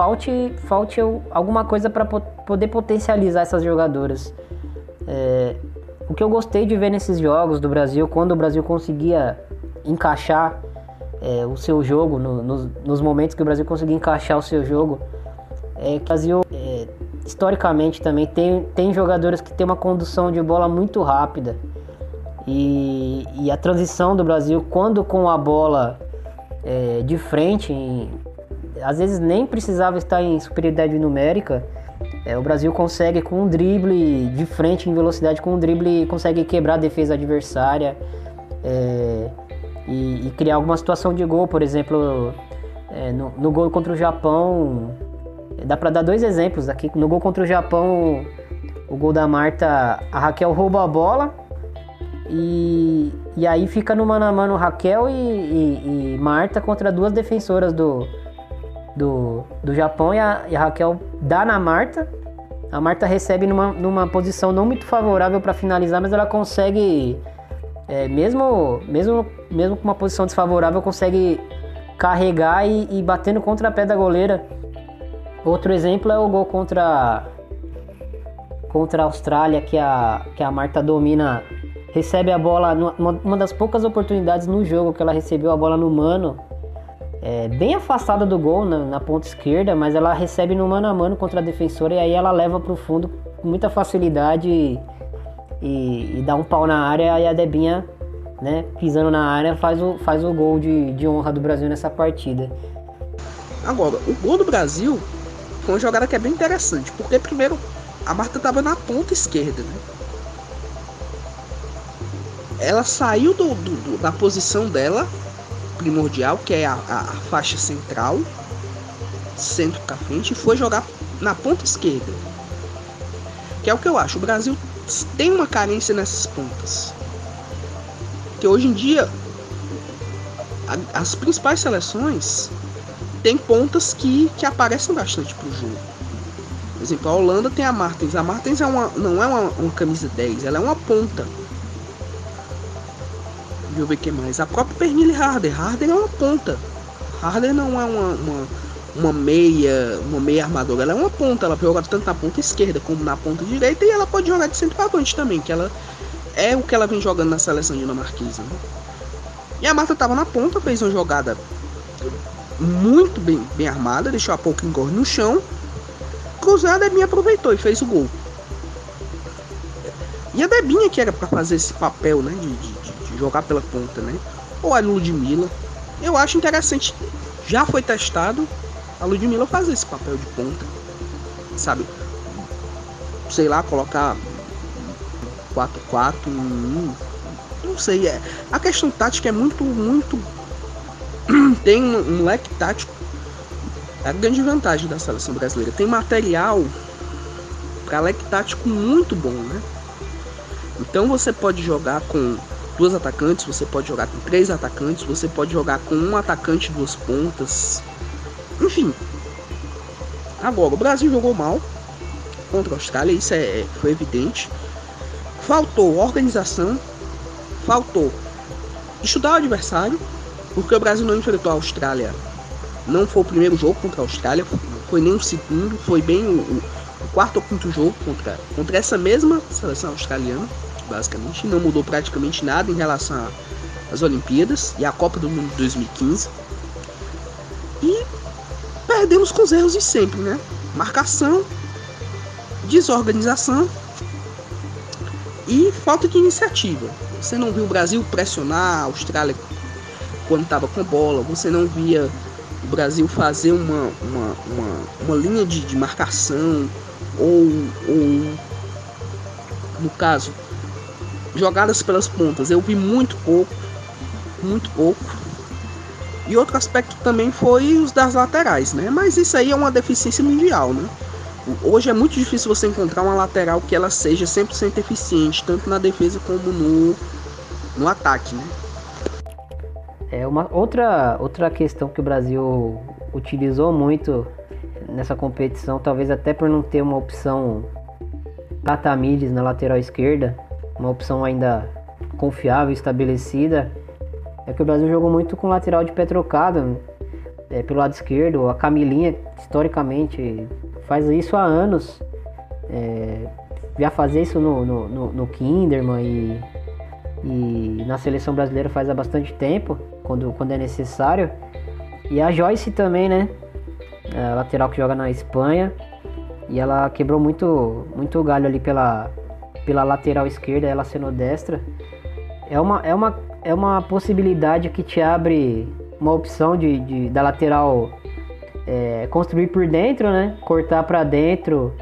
falte, falte alguma coisa para poder potencializar essas jogadoras. É, o que eu gostei de ver nesses jogos do Brasil, quando o Brasil conseguia encaixar é, o seu jogo, no, nos, nos, momentos que o Brasil conseguia encaixar o seu jogo, é que o Brasil, é, historicamente também, tem, tem jogadores que tem uma condução de bola muito rápida. E, e a transição do Brasil, quando com a bola é, de frente, em, às vezes nem precisava estar em superioridade numérica, é, o Brasil consegue com um drible de frente em velocidade, com um drible consegue quebrar a defesa adversária é, e, e, criar alguma situação de gol, por exemplo, é, no, no, gol contra o Japão, dá para dar dois exemplos aqui. No gol contra o Japão, o gol da Marta, a Raquel rouba a bola e, e aí fica no mano a mano Raquel e, e, e Marta contra duas defensoras do, do, do Japão e a, e a, Raquel dá na Marta. A Marta recebe numa, numa posição não muito favorável para finalizar, mas ela consegue, é, mesmo, mesmo, mesmo com uma posição desfavorável, consegue carregar e, e bater no contrapé da goleira. Outro exemplo é o gol contra, contra a Austrália, que a, que a Marta domina, recebe a bola, numa, uma das poucas oportunidades no jogo que ela recebeu a bola no mano é, bem afastada do gol na, na, ponta esquerda, mas ela recebe no mano a mano contra a defensora e aí ela leva para o fundo com muita facilidade e, e, e, dá um pau na área e a Debinha, né, pisando na área, faz o, faz o gol de, de honra do Brasil nessa partida. Agora, o gol do Brasil foi uma jogada que é bem interessante, porque primeiro a Marta estava na ponta esquerda, né? Ela saiu do, do, do da posição dela primordial, que é a, a, faixa central, centro para frente, e foi jogar na ponta esquerda. Que é o que eu acho. O Brasil tem uma carência nessas pontas. Que hoje em dia a, as principais seleções têm pontas que, que aparecem bastante pro jogo. Por exemplo, a Holanda tem a Martens. A Martens é uma, não é uma, uma camisa 10, ela é uma ponta. Deixa eu ver que mais. A própria Pernille Harder. Harder é uma ponta. Harder não é uma, uma, uma, meia uma meia armadora. Ela é uma ponta. Ela joga tanto na ponta esquerda como na ponta direita. E ela pode jogar de centroavante também. Que ela é o que ela vem jogando na seleção dinamarquesa. Né? E a Marta estava na ponta. Fez uma jogada muito bem, bem armada. Deixou a pouco engorre no chão. Cruzada, a Debinha aproveitou e fez o gol. E a Debinha que era para fazer esse papel né, de, de jogar pela ponta, né? Ou a Ludmilla. Eu acho interessante. Já foi testado a Ludmilla fazer esse papel de ponta. Sabe? Sei lá, colocar 4-4, não sei. É, a questão tática é muito, muito. Tem um, um leque tático. É a grande vantagem da seleção brasileira. Tem material para leque tático muito bom, né? Então você pode jogar com duas atacantes, você pode jogar com três atacantes, você pode jogar com um atacante duas pontas. Enfim. Agora, o Brasil jogou mal contra a Austrália, isso é, foi evidente. Faltou organização, faltou estudar o adversário, porque o Brasil não enfrentou a Austrália. Não foi o primeiro jogo contra a Austrália, foi nem o segundo, foi bem o, o quarto ou quinto jogo contra, contra essa mesma seleção australiana basicamente. Não mudou praticamente nada em relação às Olimpíadas e à Copa do Mundo de 2015. E perdemos com os erros de sempre, né? Marcação, desorganização e falta de iniciativa. Você não viu o Brasil pressionar a Austrália quando estava com bola, você não via o Brasil fazer uma, uma, uma, uma linha de, de marcação ou, ou no caso jogadas pelas pontas eu vi muito pouco, muito pouco. E outro aspecto também foi os das laterais, né? Mas isso aí é uma deficiência mundial, né? Hoje é muito difícil você encontrar uma lateral que ela seja 100% eficiente, tanto na defesa como no, no ataque, né? É uma outra outra questão que o Brasil utilizou muito nessa competição, talvez até por não ter uma opção Tamires na lateral esquerda, uma opção ainda confiável, estabelecida, é que o Brasil jogou muito com lateral de pé trocado. é, pelo lado esquerdo. A Camilinha, historicamente, faz isso há anos. É, já fazia isso no, no, no, no Kinderman e, e na seleção brasileira faz há bastante tempo, quando, quando é necessário. E a Joyce também, né? A lateral que joga na Espanha. E ela quebrou muito, muito galho ali pela, pela lateral esquerda, ela sendo destra. É uma, é uma, é uma possibilidade que te abre uma opção de, de da lateral é, construir por dentro, né? Cortar para dentro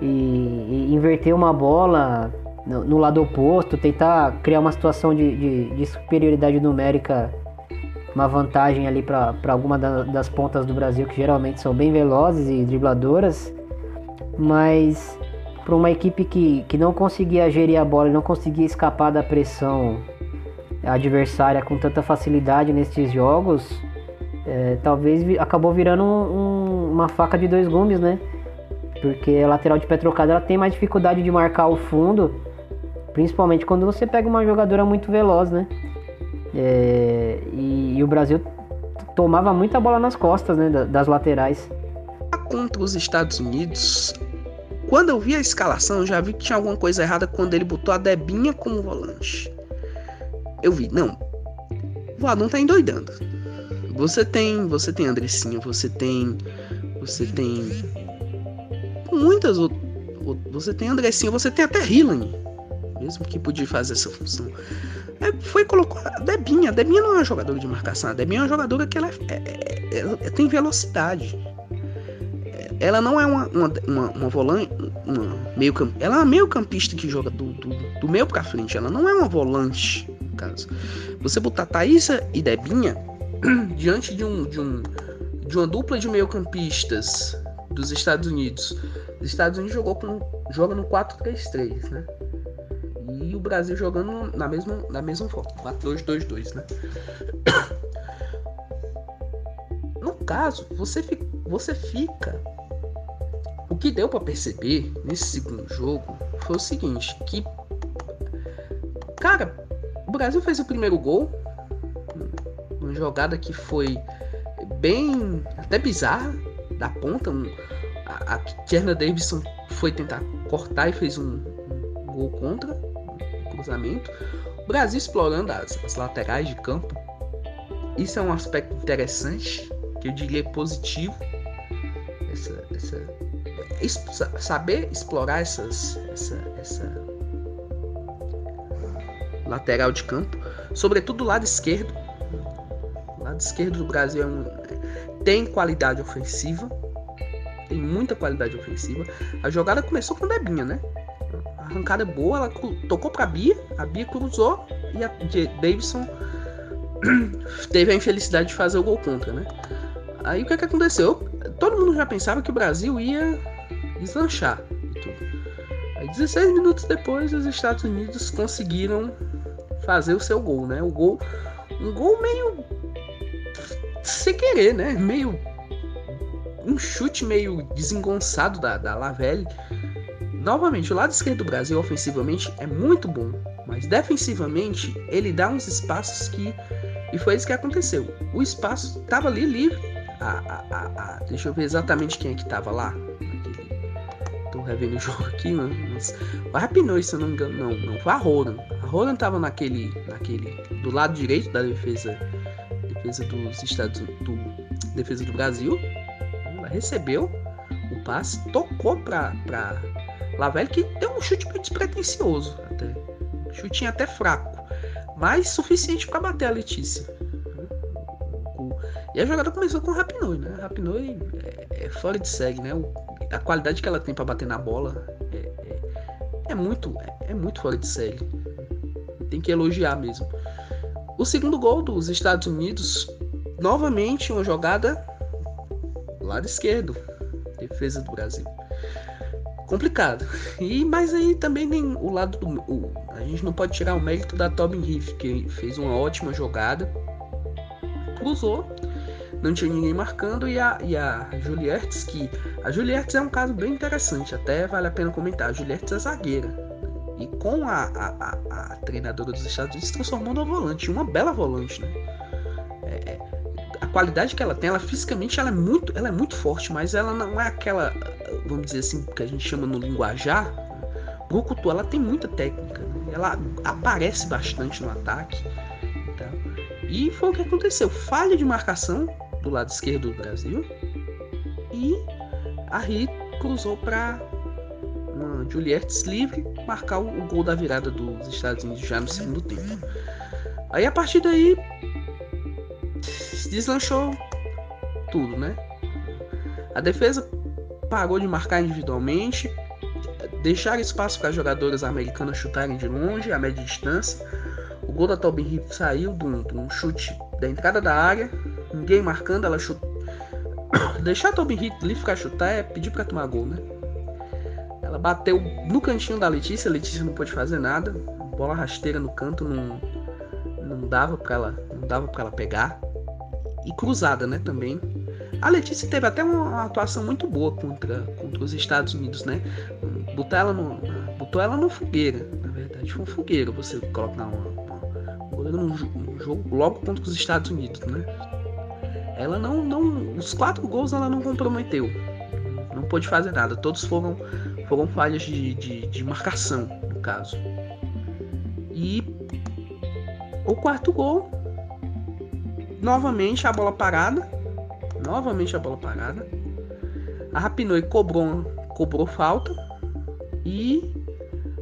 e, e, inverter uma bola no, no, lado oposto, tentar criar uma situação de, de, de superioridade numérica, uma vantagem ali para alguma da, das pontas do Brasil que geralmente são bem velozes e dribladoras, mas para uma equipe que, que não conseguia gerir a bola e não conseguia escapar da pressão adversária com tanta facilidade nesses jogos, é, talvez acabou virando um, um, uma faca de dois gumes, né? Porque a lateral de pé trocado ela tem mais dificuldade de marcar o fundo, principalmente quando você pega uma jogadora muito veloz, né? É, e, e, o Brasil tomava muita bola nas costas, né? Das laterais. Contra os Estados Unidos, quando eu vi a escalação, eu já vi que tinha alguma coisa errada quando ele botou a Debinha como volante. Eu vi, não, o Vadão tá endoidando. Você tem, você tem Andressinha, você tem, você tem muitas outras, você tem Andressinha, você tem até Hillen, mesmo que podia fazer essa função. É, foi colocou a Debinha. A Debinha não é uma jogadora de marcação. A Debinha é uma jogadora que ela, é, é, é, tem velocidade ela não é uma, uma, uma, uma volante, uma meio camp... ela é uma meio campista que joga do, do, do meio para frente, ela não é uma volante, no caso. Você botar Thaísa e Debinha diante de um, de um de uma dupla de meio campistas dos Estados Unidos. Os Estados Unidos jogou com, joga no 4-3-3, né? E o Brasil jogando na mesma, na mesma forma, 4-2-2-2, né? No caso, você, você fica o que deu para perceber nesse segundo jogo foi o seguinte, que cara, o Brasil fez o primeiro gol, uma jogada que foi bem até bizarra da ponta, um, a, a Davidson foi tentar cortar e fez um, um gol contra, um cruzamento. O Brasil explorando as, as laterais de campo. Isso é um aspecto interessante, que eu diria positivo. Essa, essa saber explorar essas, essa, essa lateral de campo, sobretudo do lado esquerdo. O lado esquerdo do Brasil é um, tem qualidade ofensiva, tem muita qualidade ofensiva. A jogada começou com a Debinha, né? A arrancada é boa, ela tocou para Bia, a Bia cruzou e a Davidson teve a infelicidade de fazer o gol contra, né? Aí o que, é que aconteceu? Todo mundo já pensava que o Brasil ia deslanchar e tudo. Aí 16 minutos depois os Estados Unidos conseguiram fazer o seu gol, né? O gol, um gol meio sem querer, né? Meio um chute meio desengonçado da, da Lavelle. Novamente, o lado esquerdo do Brasil ofensivamente é muito bom, mas defensivamente ele dá uns espaços que e foi isso que aconteceu. O espaço estava ali livre. A, a, a, deixa eu ver exatamente quem é que estava lá revendo o jogo aqui, né? Mas o Rapinoe, se eu não me engano, não, não foi a Roland. A Roland tava naquele, naquele, do lado direito da defesa, defesa dos Estados do defesa do Brasil. Ela recebeu o passe, tocou pra, pra Lavelle, que deu um chute meio despretensioso, até. Chutinho até fraco, mas suficiente para bater a Letícia. E a jogada começou com o Rapinoe, né? Rapinoe é, é fora de segue, né? O, a qualidade que ela tem para bater na bola é, é, é muito é, é, muito fora de série. Tem que elogiar mesmo. O segundo gol dos Estados Unidos, novamente uma jogada lado esquerdo, defesa do Brasil. Complicado. E mas aí também tem o lado do o, a gente não pode tirar o mérito da Tobin Heath, que fez uma ótima jogada, cruzou não tinha ninguém marcando e a, e a Juliertes, que a Juliertes é um caso bem interessante, até vale a pena comentar. A Juliertes é zagueira e com a, a, a, a treinadora dos Estados Unidos se transformou numa volante, uma bela volante, né? É, é qualidade que ela tem, ela fisicamente ela é muito, ela é muito forte, mas ela não é aquela, vamos dizer assim, que a gente chama no linguajar. Brucutu, ela tem muita técnica, né? ela aparece bastante no ataque. Tá? E foi o que aconteceu: falha de marcação do lado esquerdo do Brasil e a Ri cruzou para Juliettes livre marcar o, o gol da virada dos Estados Unidos já no segundo tempo. Aí a partir daí deslanchou tudo, né? A defesa parou de marcar individualmente, deixar espaço para jogadores americanos chutarem de longe, a média distância. O gol da Tobin Heath saiu de um, de um, chute da entrada da área, ninguém marcando, ela chutou. Deixar ali ficar chutar é pedir para tomar gol, né? Ela bateu no cantinho da Letícia, a Letícia não pôde fazer nada, bola rasteira no canto, não, não dava para ela, não dava para ela pegar e cruzada, né, também. A Letícia teve até uma atuação muito boa contra, contra os Estados Unidos, né? Botou ela no, botou ela no fogueira, na verdade, foi um fogueiro você colocar uma, uma, goleiro no jogo logo contra os Estados Unidos, né? Ela não, não, os quatro gols ela não comprometeu, não pôde fazer nada, todos foram, foram falhas de, de, de marcação, no caso. E o quarto gol Novamente a bola parada. Novamente a bola parada. A Rapinoi cobrou, cobrou falta. E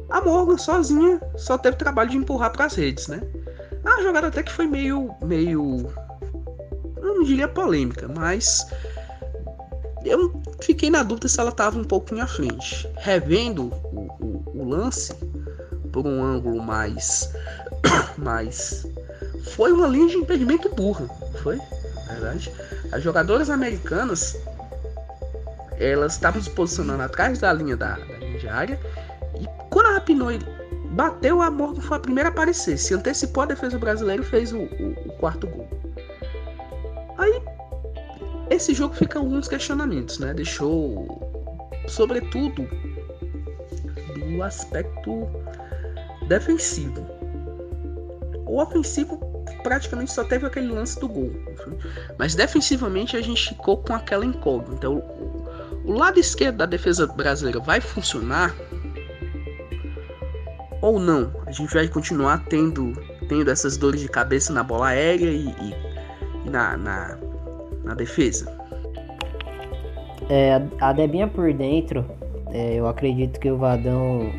a Morgan sozinha só teve trabalho de empurrar para as redes, né? A jogada até que foi meio. meio. Não diria polêmica, mas. Eu fiquei na dúvida se ela estava um pouquinho à frente. Revendo o, o, o lance por um ângulo mais. mais foi uma linha de impedimento burra, foi? Na verdade, as jogadoras americanas elas estavam se posicionando atrás da linha da, da linha de área e quando a Rapinoe bateu, a Morgan foi a primeira a aparecer, se antecipou a defesa brasileira e fez o, o, o quarto gol. Aí esse jogo fica alguns questionamentos, né? Deixou, sobretudo, do aspecto defensivo. O ofensivo praticamente só teve aquele lance do gol. Mas defensivamente a gente ficou com aquela incógnita. Então, o, lado esquerdo da defesa brasileira vai funcionar ou não? A gente vai continuar tendo, tendo essas dores de cabeça na bola aérea e, e, na, na, na, defesa? É, a Debinha por dentro, é, eu acredito que o Vadão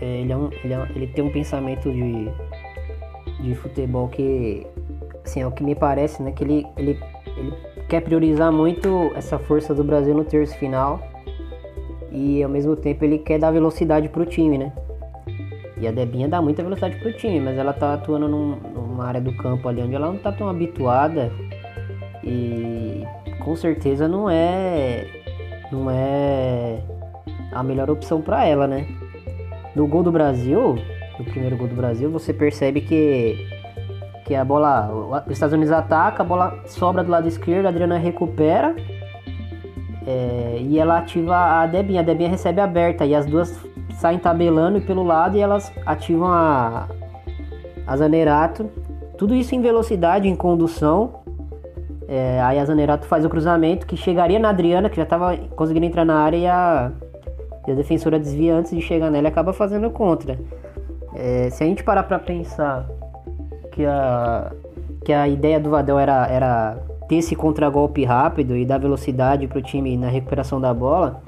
é, ele, é um, ele, é, ele tem um pensamento de de futebol que, assim, é o que me parece, né? Que ele, ele, ele quer priorizar muito essa força do Brasil no terço final e ao mesmo tempo ele quer dar velocidade pro time, né? E a Debinha dá muita velocidade pro time, mas ela tá atuando num, numa área do campo ali onde ela não tá tão habituada e com certeza não é não é a melhor opção para ela, né? No gol do Brasil, no primeiro gol do Brasil, você percebe que que a bola, os Estados Unidos ataca, a bola sobra do lado esquerdo, a Adriana recupera é, e ela ativa a Debinha. A Debinha recebe aberta e as duas saem tabelando pelo lado e elas ativam a, a Zanerato. Tudo isso em velocidade, em condução. É, aí a Zanerato faz o cruzamento que chegaria na Adriana, que já estava conseguindo entrar na área e a, e a defensora desvia antes de chegar nela e acaba fazendo contra. É, se a gente parar para pensar que a, que a ideia do Vadel era, era ter esse contragolpe rápido e dar velocidade para o time na recuperação da bola,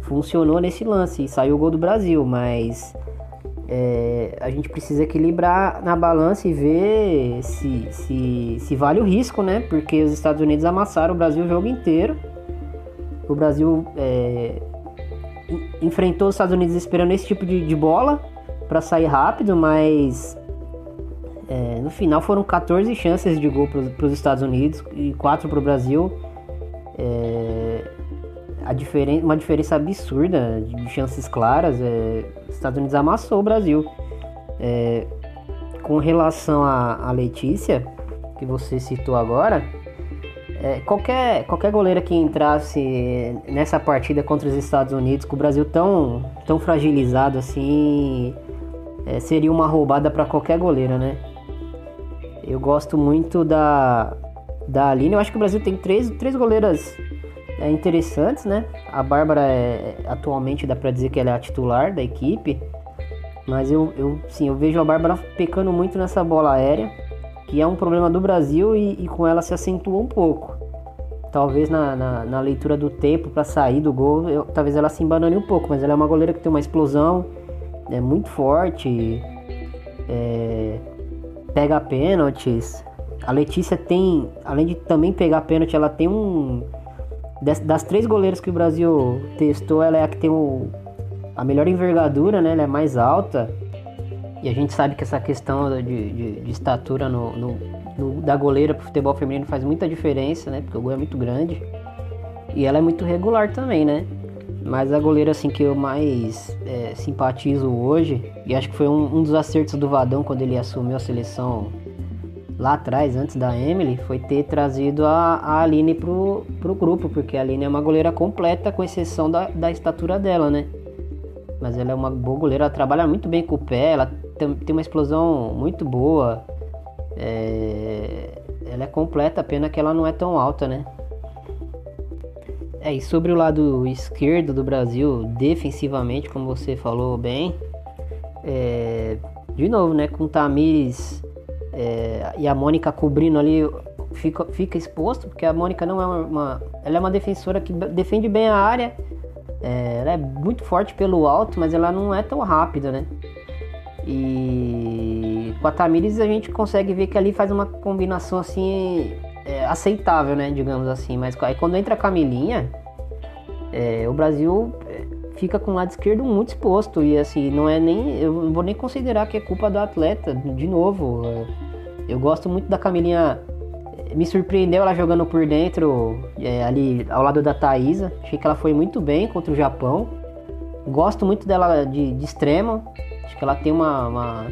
funcionou nesse lance e saiu o gol do Brasil, mas é, a gente precisa equilibrar na balança e ver se, se, se vale o risco, né? Porque os Estados Unidos amassaram o Brasil o jogo inteiro. O Brasil é, enfrentou os Estados Unidos esperando esse tipo de, de bola para sair rápido, mas é, no final foram 14 chances de gol para os Estados Unidos e 4 para o Brasil. É, diferen uma diferença absurda de chances claras. É, os Estados Unidos amassou o Brasil. É, com relação a Letícia, que você citou agora, é, qualquer, qualquer goleira que entrasse nessa partida contra os Estados Unidos, com o Brasil tão, tão fragilizado assim, é, seria uma roubada para qualquer goleira, né? Eu gosto muito da, da Aline. Eu acho que o Brasil tem três, três goleiras é, interessantes, né? A Bárbara é, atualmente dá pra dizer que ela é a titular da equipe. Mas eu, eu, sim, eu vejo a Bárbara pecando muito nessa bola aérea, que é um problema do Brasil e, e com ela se acentua um pouco. Talvez na, na, na leitura do tempo para sair do gol, eu, talvez ela se embanane um pouco, mas ela é uma goleira que tem uma explosão, é muito forte, é, pega pênaltis. A Letícia tem, além de também pegar pênalti, ela tem um. Das, das três goleiras que o Brasil testou, ela é a que tem o, a melhor envergadura, né? Ela é mais alta. E a gente sabe que essa questão de, de, de estatura no, no, no, da goleira pro futebol feminino faz muita diferença, né? Porque o gol é muito grande. E ela é muito regular também, né? Mas a goleira assim que eu mais é, simpatizo hoje, e acho que foi um, um, dos acertos do Vadão quando ele assumiu a seleção lá atrás, antes da Emily, foi ter trazido a, a Aline pro, pro grupo, porque a Aline é uma goleira completa, com exceção da, da estatura dela, né? Mas ela é uma boa goleira, ela trabalha muito bem com o pé, ela tem, tem uma explosão muito boa. É, ela é completa, pena que ela não é tão alta, né? É, e sobre o lado esquerdo do Brasil, defensivamente, como você falou bem, é, de novo, né, com Tamires é, e a Mônica cobrindo ali, fica, fica exposto, porque a Mônica não é uma, uma, Ela é uma defensora que defende bem a área, é, ela é muito forte pelo alto, mas ela não é tão rápida, né? E com a Tamires a gente consegue ver que ali faz uma combinação assim é, aceitável, né? Digamos assim. Mas aí quando entra a Camilinha, é, o Brasil é, fica com o lado esquerdo muito exposto. E assim, não é nem. Eu não vou nem considerar que é culpa do atleta, de novo. É, eu gosto muito da Camilinha me surpreendeu ela jogando por dentro, é, ali ao lado da Thaisa. Achei que ela foi muito bem contra o Japão. Gosto muito dela de, de extrema. Acho que ela tem uma, uma,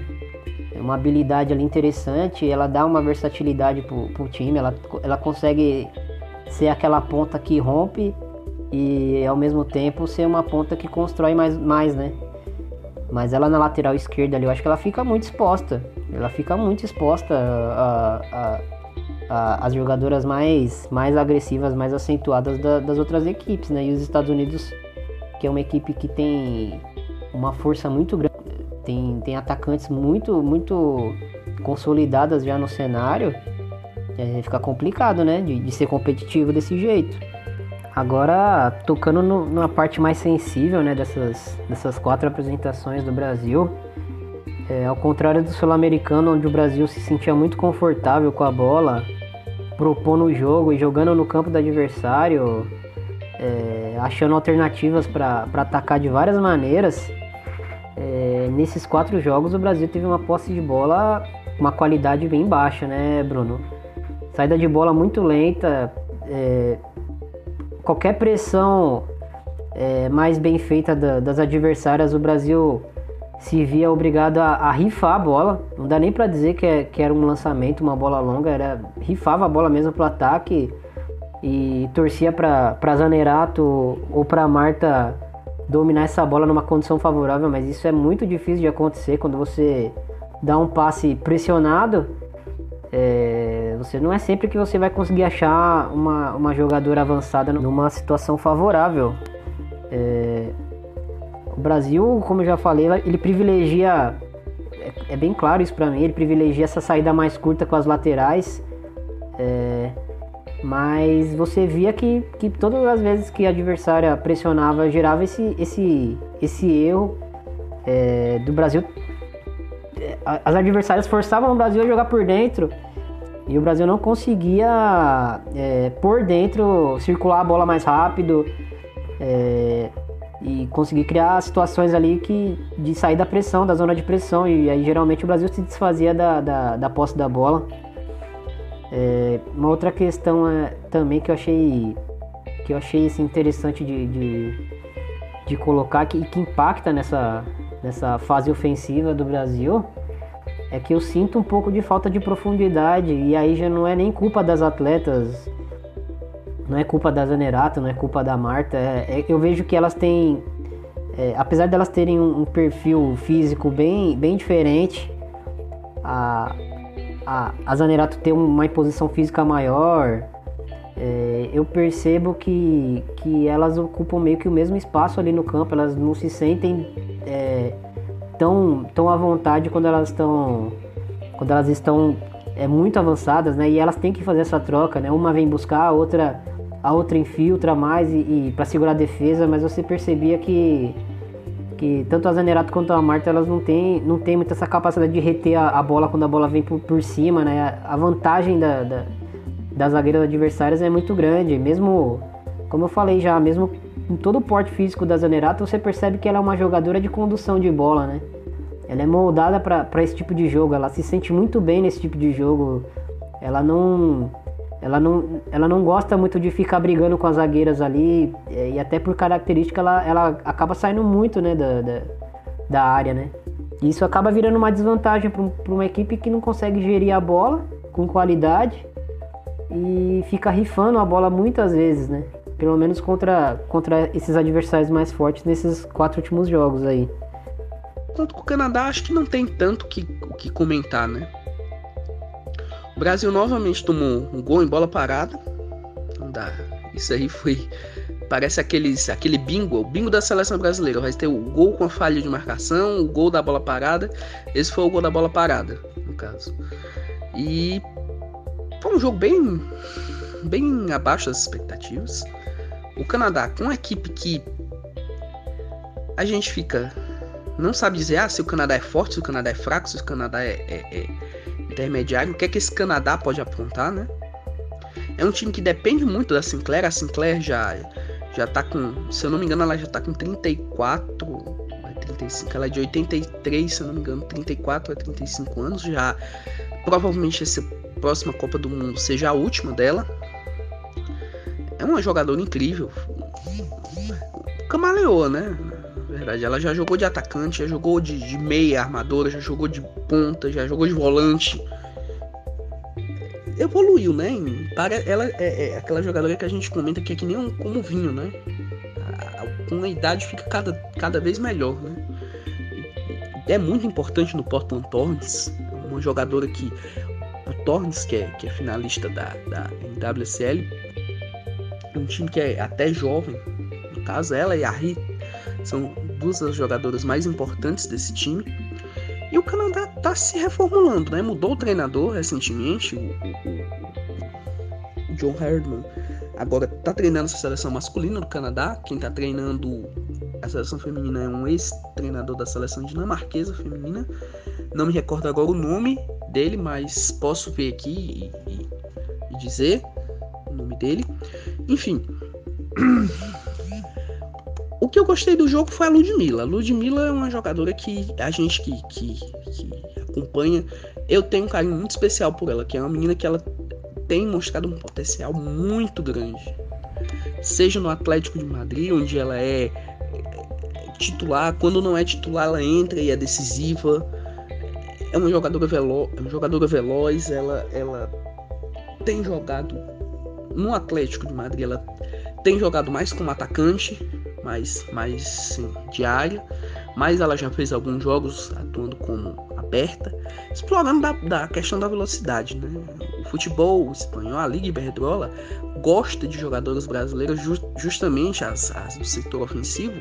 uma, habilidade ali interessante. Ela dá uma versatilidade pro, pro time. Ela, ela consegue ser aquela ponta que rompe e ao mesmo tempo ser uma ponta que constrói mais, mais né? Mas ela na lateral esquerda ali, eu acho que ela fica muito exposta. Ela fica muito exposta a, as jogadoras mais, mais agressivas, mais acentuadas da, das outras equipes, né? E os Estados Unidos, que é uma equipe que tem uma força muito grande, tem, tem atacantes muito, muito consolidadas já no cenário, é, fica complicado, né? De, de, ser competitivo desse jeito. Agora, tocando no, numa parte mais sensível, né? Dessas, dessas quatro apresentações do Brasil, é, ao contrário do sul-americano, onde o Brasil se sentia muito confortável com a bola, propondo o jogo e jogando no campo do adversário, é, achando alternativas para atacar de várias maneiras. É, nesses quatro jogos, o Brasil teve uma posse de bola, uma qualidade bem baixa, né, Bruno? Saída de bola muito lenta, é, qualquer pressão é, mais bem feita da, das adversárias, o Brasil se via obrigado a, a, rifar a bola. Não dá nem para dizer que, é, que, era um lançamento, uma bola longa, era rifava a bola mesmo pro ataque e torcia para Zanerato ou para Marta dominar essa bola numa condição favorável, mas isso é muito difícil de acontecer quando você dá um passe pressionado. É, você não é sempre que você vai conseguir achar uma, uma jogadora avançada numa situação favorável. É, o Brasil, como eu já falei, ele privilegia, é, é bem claro isso para mim, ele privilegia essa saída mais curta com as laterais. É, mas você via que, que todas as vezes que a adversária pressionava, gerava esse, esse, esse erro é, do Brasil. É, as adversárias forçavam o Brasil a jogar por dentro e o Brasil não conseguia é, por dentro circular a bola mais rápido. É, e conseguir criar situações ali que de sair da pressão, da zona de pressão. E aí geralmente o Brasil se desfazia da, da, da posse da bola. É, uma outra questão é, também que eu achei que eu achei assim, interessante de, de, de colocar que, que impacta nessa, nessa fase ofensiva do Brasil é que eu sinto um pouco de falta de profundidade e aí já não é nem culpa das atletas não é culpa da Zanerato, não é culpa da Marta. É, é, eu vejo que elas têm, é, apesar delas terem um, um, perfil físico bem, bem diferente, a, a, a Zanerato ter uma imposição física maior, é, eu percebo que, que elas ocupam meio que o mesmo espaço ali no campo, elas não se sentem é, tão, tão à vontade quando elas estão quando elas estão é, muito avançadas, né? E elas têm que fazer essa troca, né? Uma vem buscar, a outra a outra infiltra mais e, e para segurar a defesa, mas você percebia que que tanto a Zanerato quanto a Marta elas não têm não tem muita essa capacidade de reter a, a bola quando a bola vem por, por cima, né? A vantagem da, da das zagueiras adversárias é muito grande. Mesmo, como eu falei já, mesmo com todo o porte físico da Zanerato, você percebe que ela é uma jogadora de condução de bola, né? Ela é moldada para esse tipo de jogo, ela se sente muito bem nesse tipo de jogo. Ela não, ela não, ela não gosta muito de ficar brigando com as zagueiras ali, é, e até por característica ela, ela acaba saindo muito né, da, da, da área, né? Isso acaba virando uma desvantagem para uma equipe que não consegue gerir a bola com qualidade e fica rifando a bola muitas vezes, né? Pelo menos contra, contra esses adversários mais fortes nesses quatro últimos jogos aí. Quanto com o Canadá, acho que não tem tanto o que, que comentar, né? O Brasil novamente tomou um gol em bola parada. Não dá. Isso aí foi. Parece aqueles, aquele bingo, o bingo da seleção brasileira. Vai ter o gol com a falha de marcação, o gol da bola parada. Esse foi o gol da bola parada, no caso. E foi um jogo bem, bem abaixo das expectativas. O Canadá, com uma equipe que a gente fica. Não sabe dizer ah, se o Canadá é forte, se o Canadá é fraco, se o Canadá é, é, é intermediário. O que é que esse Canadá pode apontar, né? É um time que depende muito da Sinclair. A Sinclair já, já tá com. Se eu não me engano, ela já tá com 34. 35, ela é de 83, se eu não me engano, 34 a 35 anos. Já provavelmente esse próxima Copa do Mundo seja a última dela. É uma jogadora incrível. Camaleoa, né? Verdade, ela já jogou de atacante, já jogou de, de meia armadora, já jogou de ponta, já jogou de volante. Evoluiu, né? Para ela é, é, aquela jogadora que a gente comenta que é que nem um como vinho, né? Com a idade fica cada, cada vez melhor, né? É muito importante no Portland Thorns, uma jogadora que o Torres, que é, que é finalista da, da NWSL, um time que é até jovem. No caso, ela e a Ri são duas das jogadoras mais importantes desse time. E o Canadá está se reformulando, né? Mudou o treinador recentemente, o, o, o John Herdman. Agora está treinando essa seleção masculina do Canadá. Quem está treinando a seleção feminina é um ex-treinador da seleção dinamarquesa feminina. Não me recordo agora o nome dele, mas posso ver aqui e, e, e dizer o nome dele. Enfim. O que eu gostei do jogo foi a Ludmilla. Ludmilla é uma jogadora que a gente que, que, que acompanha, eu tenho um carinho muito especial por ela, que é uma menina que ela tem mostrado um potencial muito grande. Seja no Atlético de Madrid, onde ela é titular, quando não é titular, ela entra e é decisiva é uma jogadora veloz, é uma jogadora veloz, ela, ela tem jogado no Atlético de Madrid, ela tem jogado mais como atacante, mais, mais sim, de área, mas ela já fez alguns jogos atuando como aberta, explorando da, da questão da velocidade. Né? O futebol espanhol, a Liga Iberdrola, gosta de jogadoras brasileiras ju justamente as, as do setor ofensivo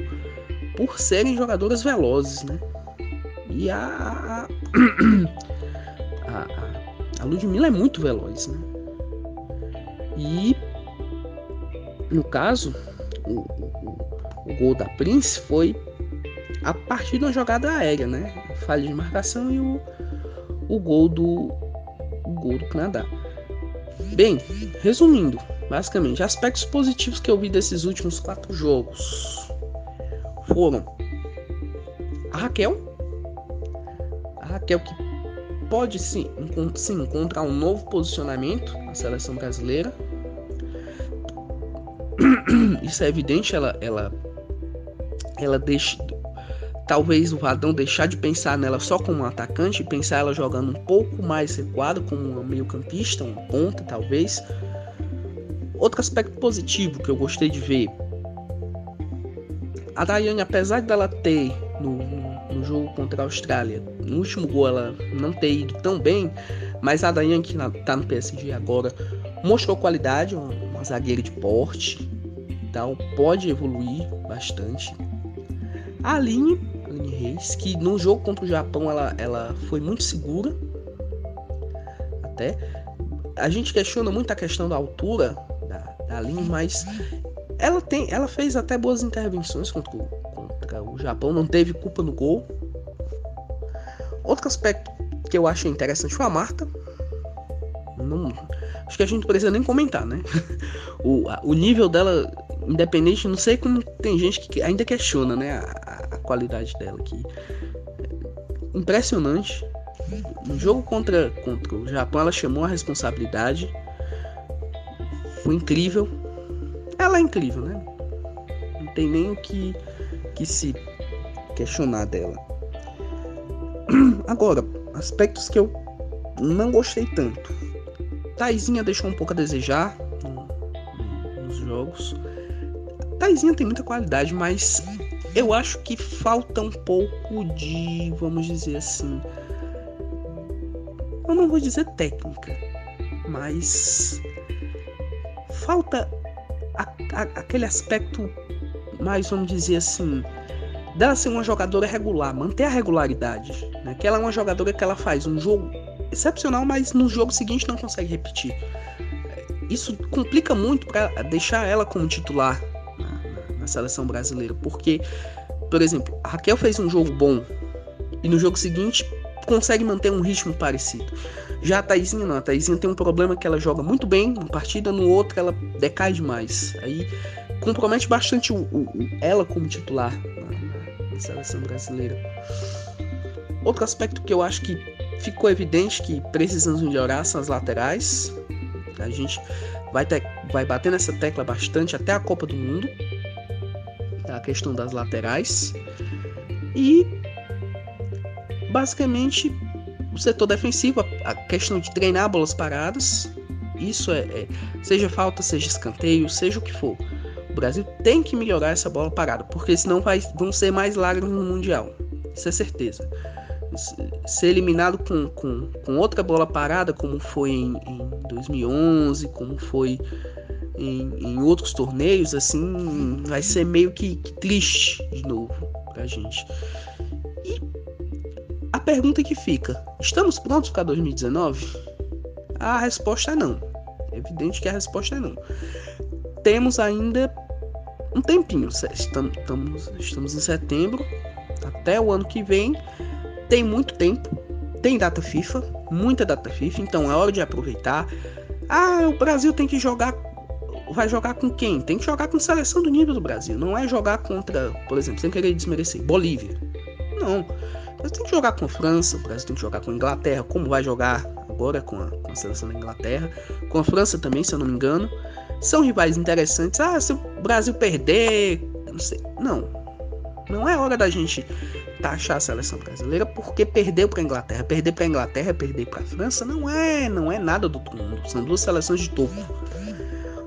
por serem jogadoras velozes, né? E a, a, a, a Ludmilla é muito veloz, né? E no caso, o, gol da Prince foi a partir de uma jogada aérea, né? Falha de marcação e o, o gol do o gol do Canadá. Bem, resumindo, basicamente, aspectos positivos que eu vi desses últimos quatro jogos foram a Raquel Raquel que pode sim, sim encontrar um novo posicionamento na seleção brasileira. Isso é evidente, ela, ela, ela deixa, talvez o Vadão deixar de pensar nela só como um atacante e pensar ela jogando um pouco mais recuado como um meio-campista, uma ponta talvez. Outro aspecto positivo que eu gostei de ver, a Daiane, apesar dela ter no, no jogo contra a Austrália. No último gol ela não ter ido tão bem, Mas a Dayan, que tá no PSG agora, mostrou qualidade, uma zagueira de porte, tal, pode evoluir bastante. A Aline, Aline Reis, que no jogo contra o Japão ela, ela foi muito segura, até. A gente questiona muito a questão da altura da, da Aline, mas ela tem, ela fez até boas intervenções contra o, contra o Japão, não teve culpa no gol. Outro aspecto que eu achei interessante foi a Marta. Não, acho que a gente não precisa nem comentar, né? o, o nível dela, independente, não sei como tem gente que ainda questiona, né? A, a qualidade dela aqui. Impressionante. No jogo contra, contra o Japão, ela chamou a responsabilidade. Foi incrível. Ela é incrível, né? Não tem nem o que, que se questionar dela. Agora, aspectos que eu não gostei tanto. Taizinha deixou um pouco a desejar nos jogos. Taizinha tem muita qualidade, mas eu acho que falta um pouco de, vamos dizer assim, eu não vou dizer técnica, mas falta a, a, aquele aspecto mais, vamos dizer assim, dela ser uma jogadora regular, manter a regularidade. Né? Que ela é uma jogadora que ela faz um jogo excepcional, mas no jogo seguinte não consegue repetir. Isso complica muito para deixar ela como titular na, na, seleção brasileira, porque, por exemplo, a Raquel fez um jogo bom e no jogo seguinte consegue manter um ritmo parecido. Já a Taizinha não, a Taizinha tem um problema que ela joga muito bem uma partida, no outro ela decai demais. Aí compromete bastante o, o, ela como titular na seleção brasileira. Outro aspecto que eu acho que ficou evidente que precisamos melhorar são as laterais. A gente vai, ter, vai bater nessa tecla bastante até a Copa do Mundo. Questão das laterais. E basicamente o setor defensivo, a questão de treinar bolas paradas. Isso é, é seja falta, seja escanteio, seja o que for. O Brasil tem que melhorar essa bola parada, porque senão vai, vão ser mais lágrimas no Mundial. Isso é certeza. Ser eliminado com, com, com outra bola parada, como foi em, em 2011, como foi em, em, outros torneios, assim, vai ser meio que, que triste de novo pra gente. E a pergunta que fica: estamos prontos para 2019? A resposta é não. É evidente que a resposta é não. Temos ainda um tempinho. Estamos, estamos em setembro, até o ano que vem. Tem muito tempo. Tem data FIFA, muita data FIFA, então é hora de aproveitar. Ah, o Brasil tem que jogar. Vai jogar com quem? Tem que jogar com seleção do nível do Brasil. Não é jogar contra, por exemplo, sem querer desmerecer, Bolívia. Não. Brasil tem que jogar com a França, o Brasil tem que jogar com a Inglaterra, como vai jogar agora com a, com a seleção da Inglaterra. Com a França também, se eu não me engano. São rivais interessantes. Ah, se o Brasil perder. Não sei. Não. Não é hora da gente taxar a seleção brasileira porque perdeu para a Inglaterra. Perder para a Inglaterra, perder para a França, não é, não é nada do mundo. São duas seleções de topo.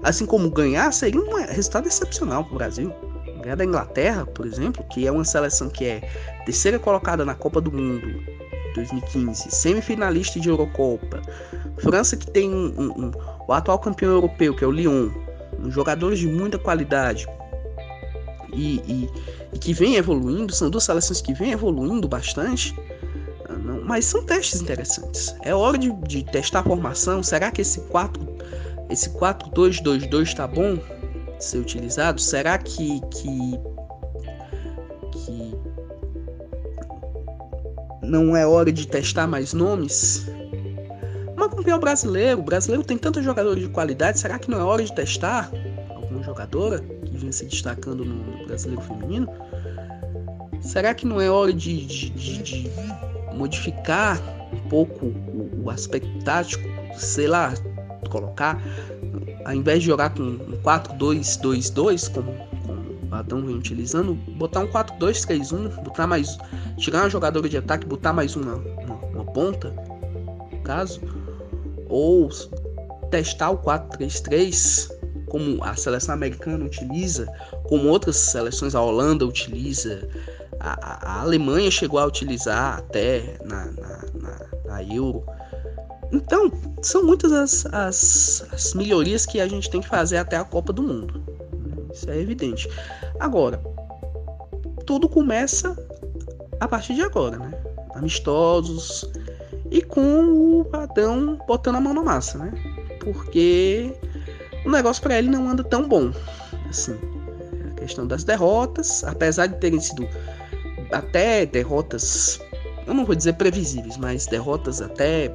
Assim como ganhar seria um resultado excepcional para o Brasil. Ganhar da Inglaterra, por exemplo, que é uma seleção que é terceira colocada na Copa do Mundo 2015, semifinalista de Eurocopa. França que tem um, um, um o atual campeão europeu, que é o Lyon, jogadores de muita qualidade e, e, e que vem evoluindo, são duas seleções que vêm evoluindo bastante, ah, mas são testes interessantes. É hora de, de testar a formação. Será que esse 4 esse 4-2-2-2 está bom ser utilizado? Será que, que, que não é hora de testar mais nomes? Mas campeão brasileiro, o brasileiro tem tantos jogadores de qualidade, será que não é hora de testar alguma jogadora que vem se destacando no, brasileiro feminino? Será que não é hora de, de, de, de modificar um pouco o, o, aspecto tático? Sei lá, colocar, ao invés de jogar com um 4-2-2-2, como, como o Adão vem utilizando, botar um 4-2-3-1, botar mais. tirar uma jogadora de ataque, botar mais uma, uma, uma ponta, no caso ou testar o 4-3-3 como a seleção americana utiliza, como outras seleções, a Holanda utiliza, a, a Alemanha chegou a utilizar até na, na, na, na Euro. Então, são muitas as, as, as melhorias que a gente tem que fazer até a Copa do Mundo. Isso é evidente. Agora, tudo começa a partir de agora, né? Amistosos e com o Adão botando a mão na massa, né? Porque o negócio para ele não anda tão bom. Assim, a questão das derrotas, apesar de terem sido até derrotas, eu não vou dizer previsíveis, mas derrotas até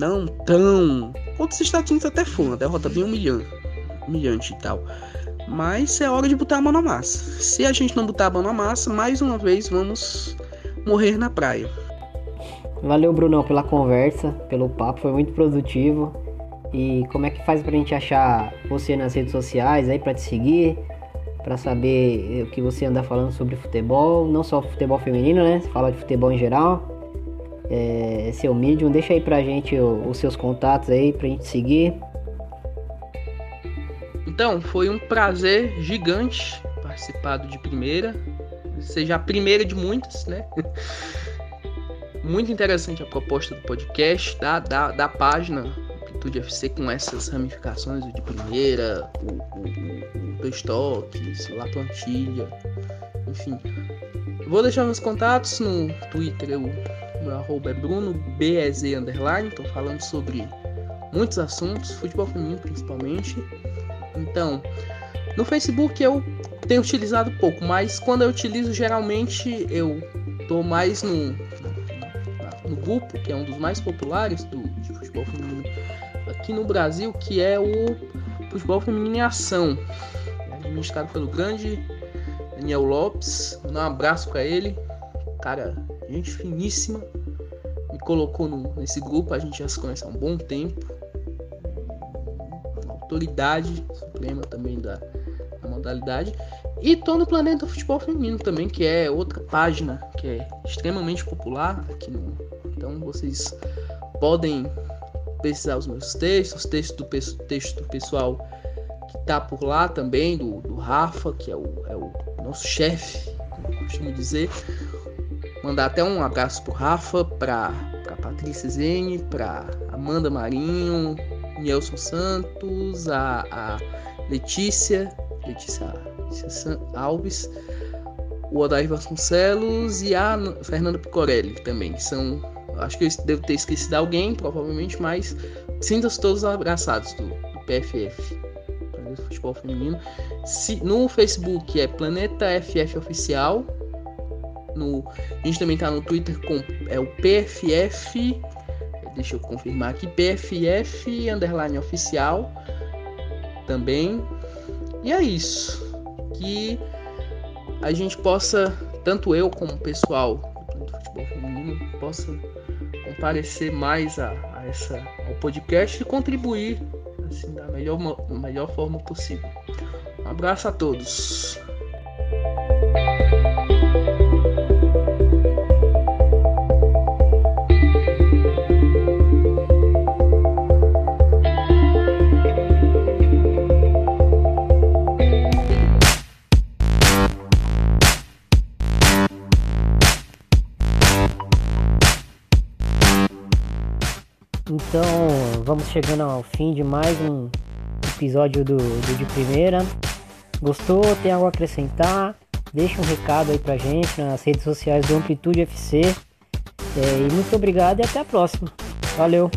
não tão. Outros estatinhos até foram, uma derrota bem humilhante, humilhante e tal. Mas é hora de botar a mão na massa. Se a gente não botar a mão na massa, mais uma vez vamos morrer na praia. Valeu, Brunão, pela conversa, pelo papo, foi muito produtivo. E como é que faz pra gente achar você nas redes sociais aí para te seguir, para saber o que você anda falando sobre futebol, não só futebol feminino, né? Você fala de futebol em geral. É, seu medium, deixa aí pra gente os seus contatos aí pra gente seguir. Então, foi um prazer gigante participado de primeira, seja a primeira de muitas, né? Muito interessante a proposta do podcast, da, da, da página Amplitude FC com essas ramificações de primeira, o, o, o, o Dois La Plantilha, enfim. Vou deixar meus contatos no Twitter, o meu arroba é BrunoBEZ underline, estou falando sobre muitos assuntos, futebol feminino principalmente. Então, no Facebook eu tenho utilizado pouco, mas quando eu utilizo geralmente eu tô mais no, no grupo, que é um dos mais populares do, de futebol feminino aqui no Brasil, que é o Futebol Feminino em Ação, é administrado pelo grande Daniel Lopes. Um abraço para ele, cara, gente finíssima. Me colocou no, nesse grupo, a gente já se conhece há um bom tempo. Autoridade suprema também da, da modalidade. E tô no Planeta Futebol Feminino também, que é outra página que é extremamente popular aqui no. Então vocês podem pesquisar os meus textos, texto do, texto do pessoal que tá por lá também, do, do Rafa, que é o, é o nosso chefe, como costumo dizer. Mandar até um abraço pro Rafa, pra, pra Patrícia Zene, pra Amanda Marinho, Nelson Santos, a, a Letícia, Letícia, Letícia Alves, o Odair Vasconcelos e a Fernanda Picorelli também. São, acho que eu devo ter esquecido alguém, provavelmente, mas sintam-se todos abraçados do, do PFF, Futebol Feminino. Se, no Facebook é Planeta FF Oficial no, a gente também tá no Twitter com é o PFF. Deixa eu confirmar aqui. PFF underline oficial. Também. E é isso. Que a gente possa, tanto eu como o pessoal do futebol feminino, possa comparecer mais a, a essa, ao podcast e contribuir assim, da melhor, melhor forma possível. Um abraço a todos. Então vamos chegando ao fim de mais um episódio do, do De Primeira. Gostou? Tem algo a acrescentar? Deixa um recado aí pra gente nas redes sociais do Amplitude FC. É, e muito obrigado e até a próxima. Valeu!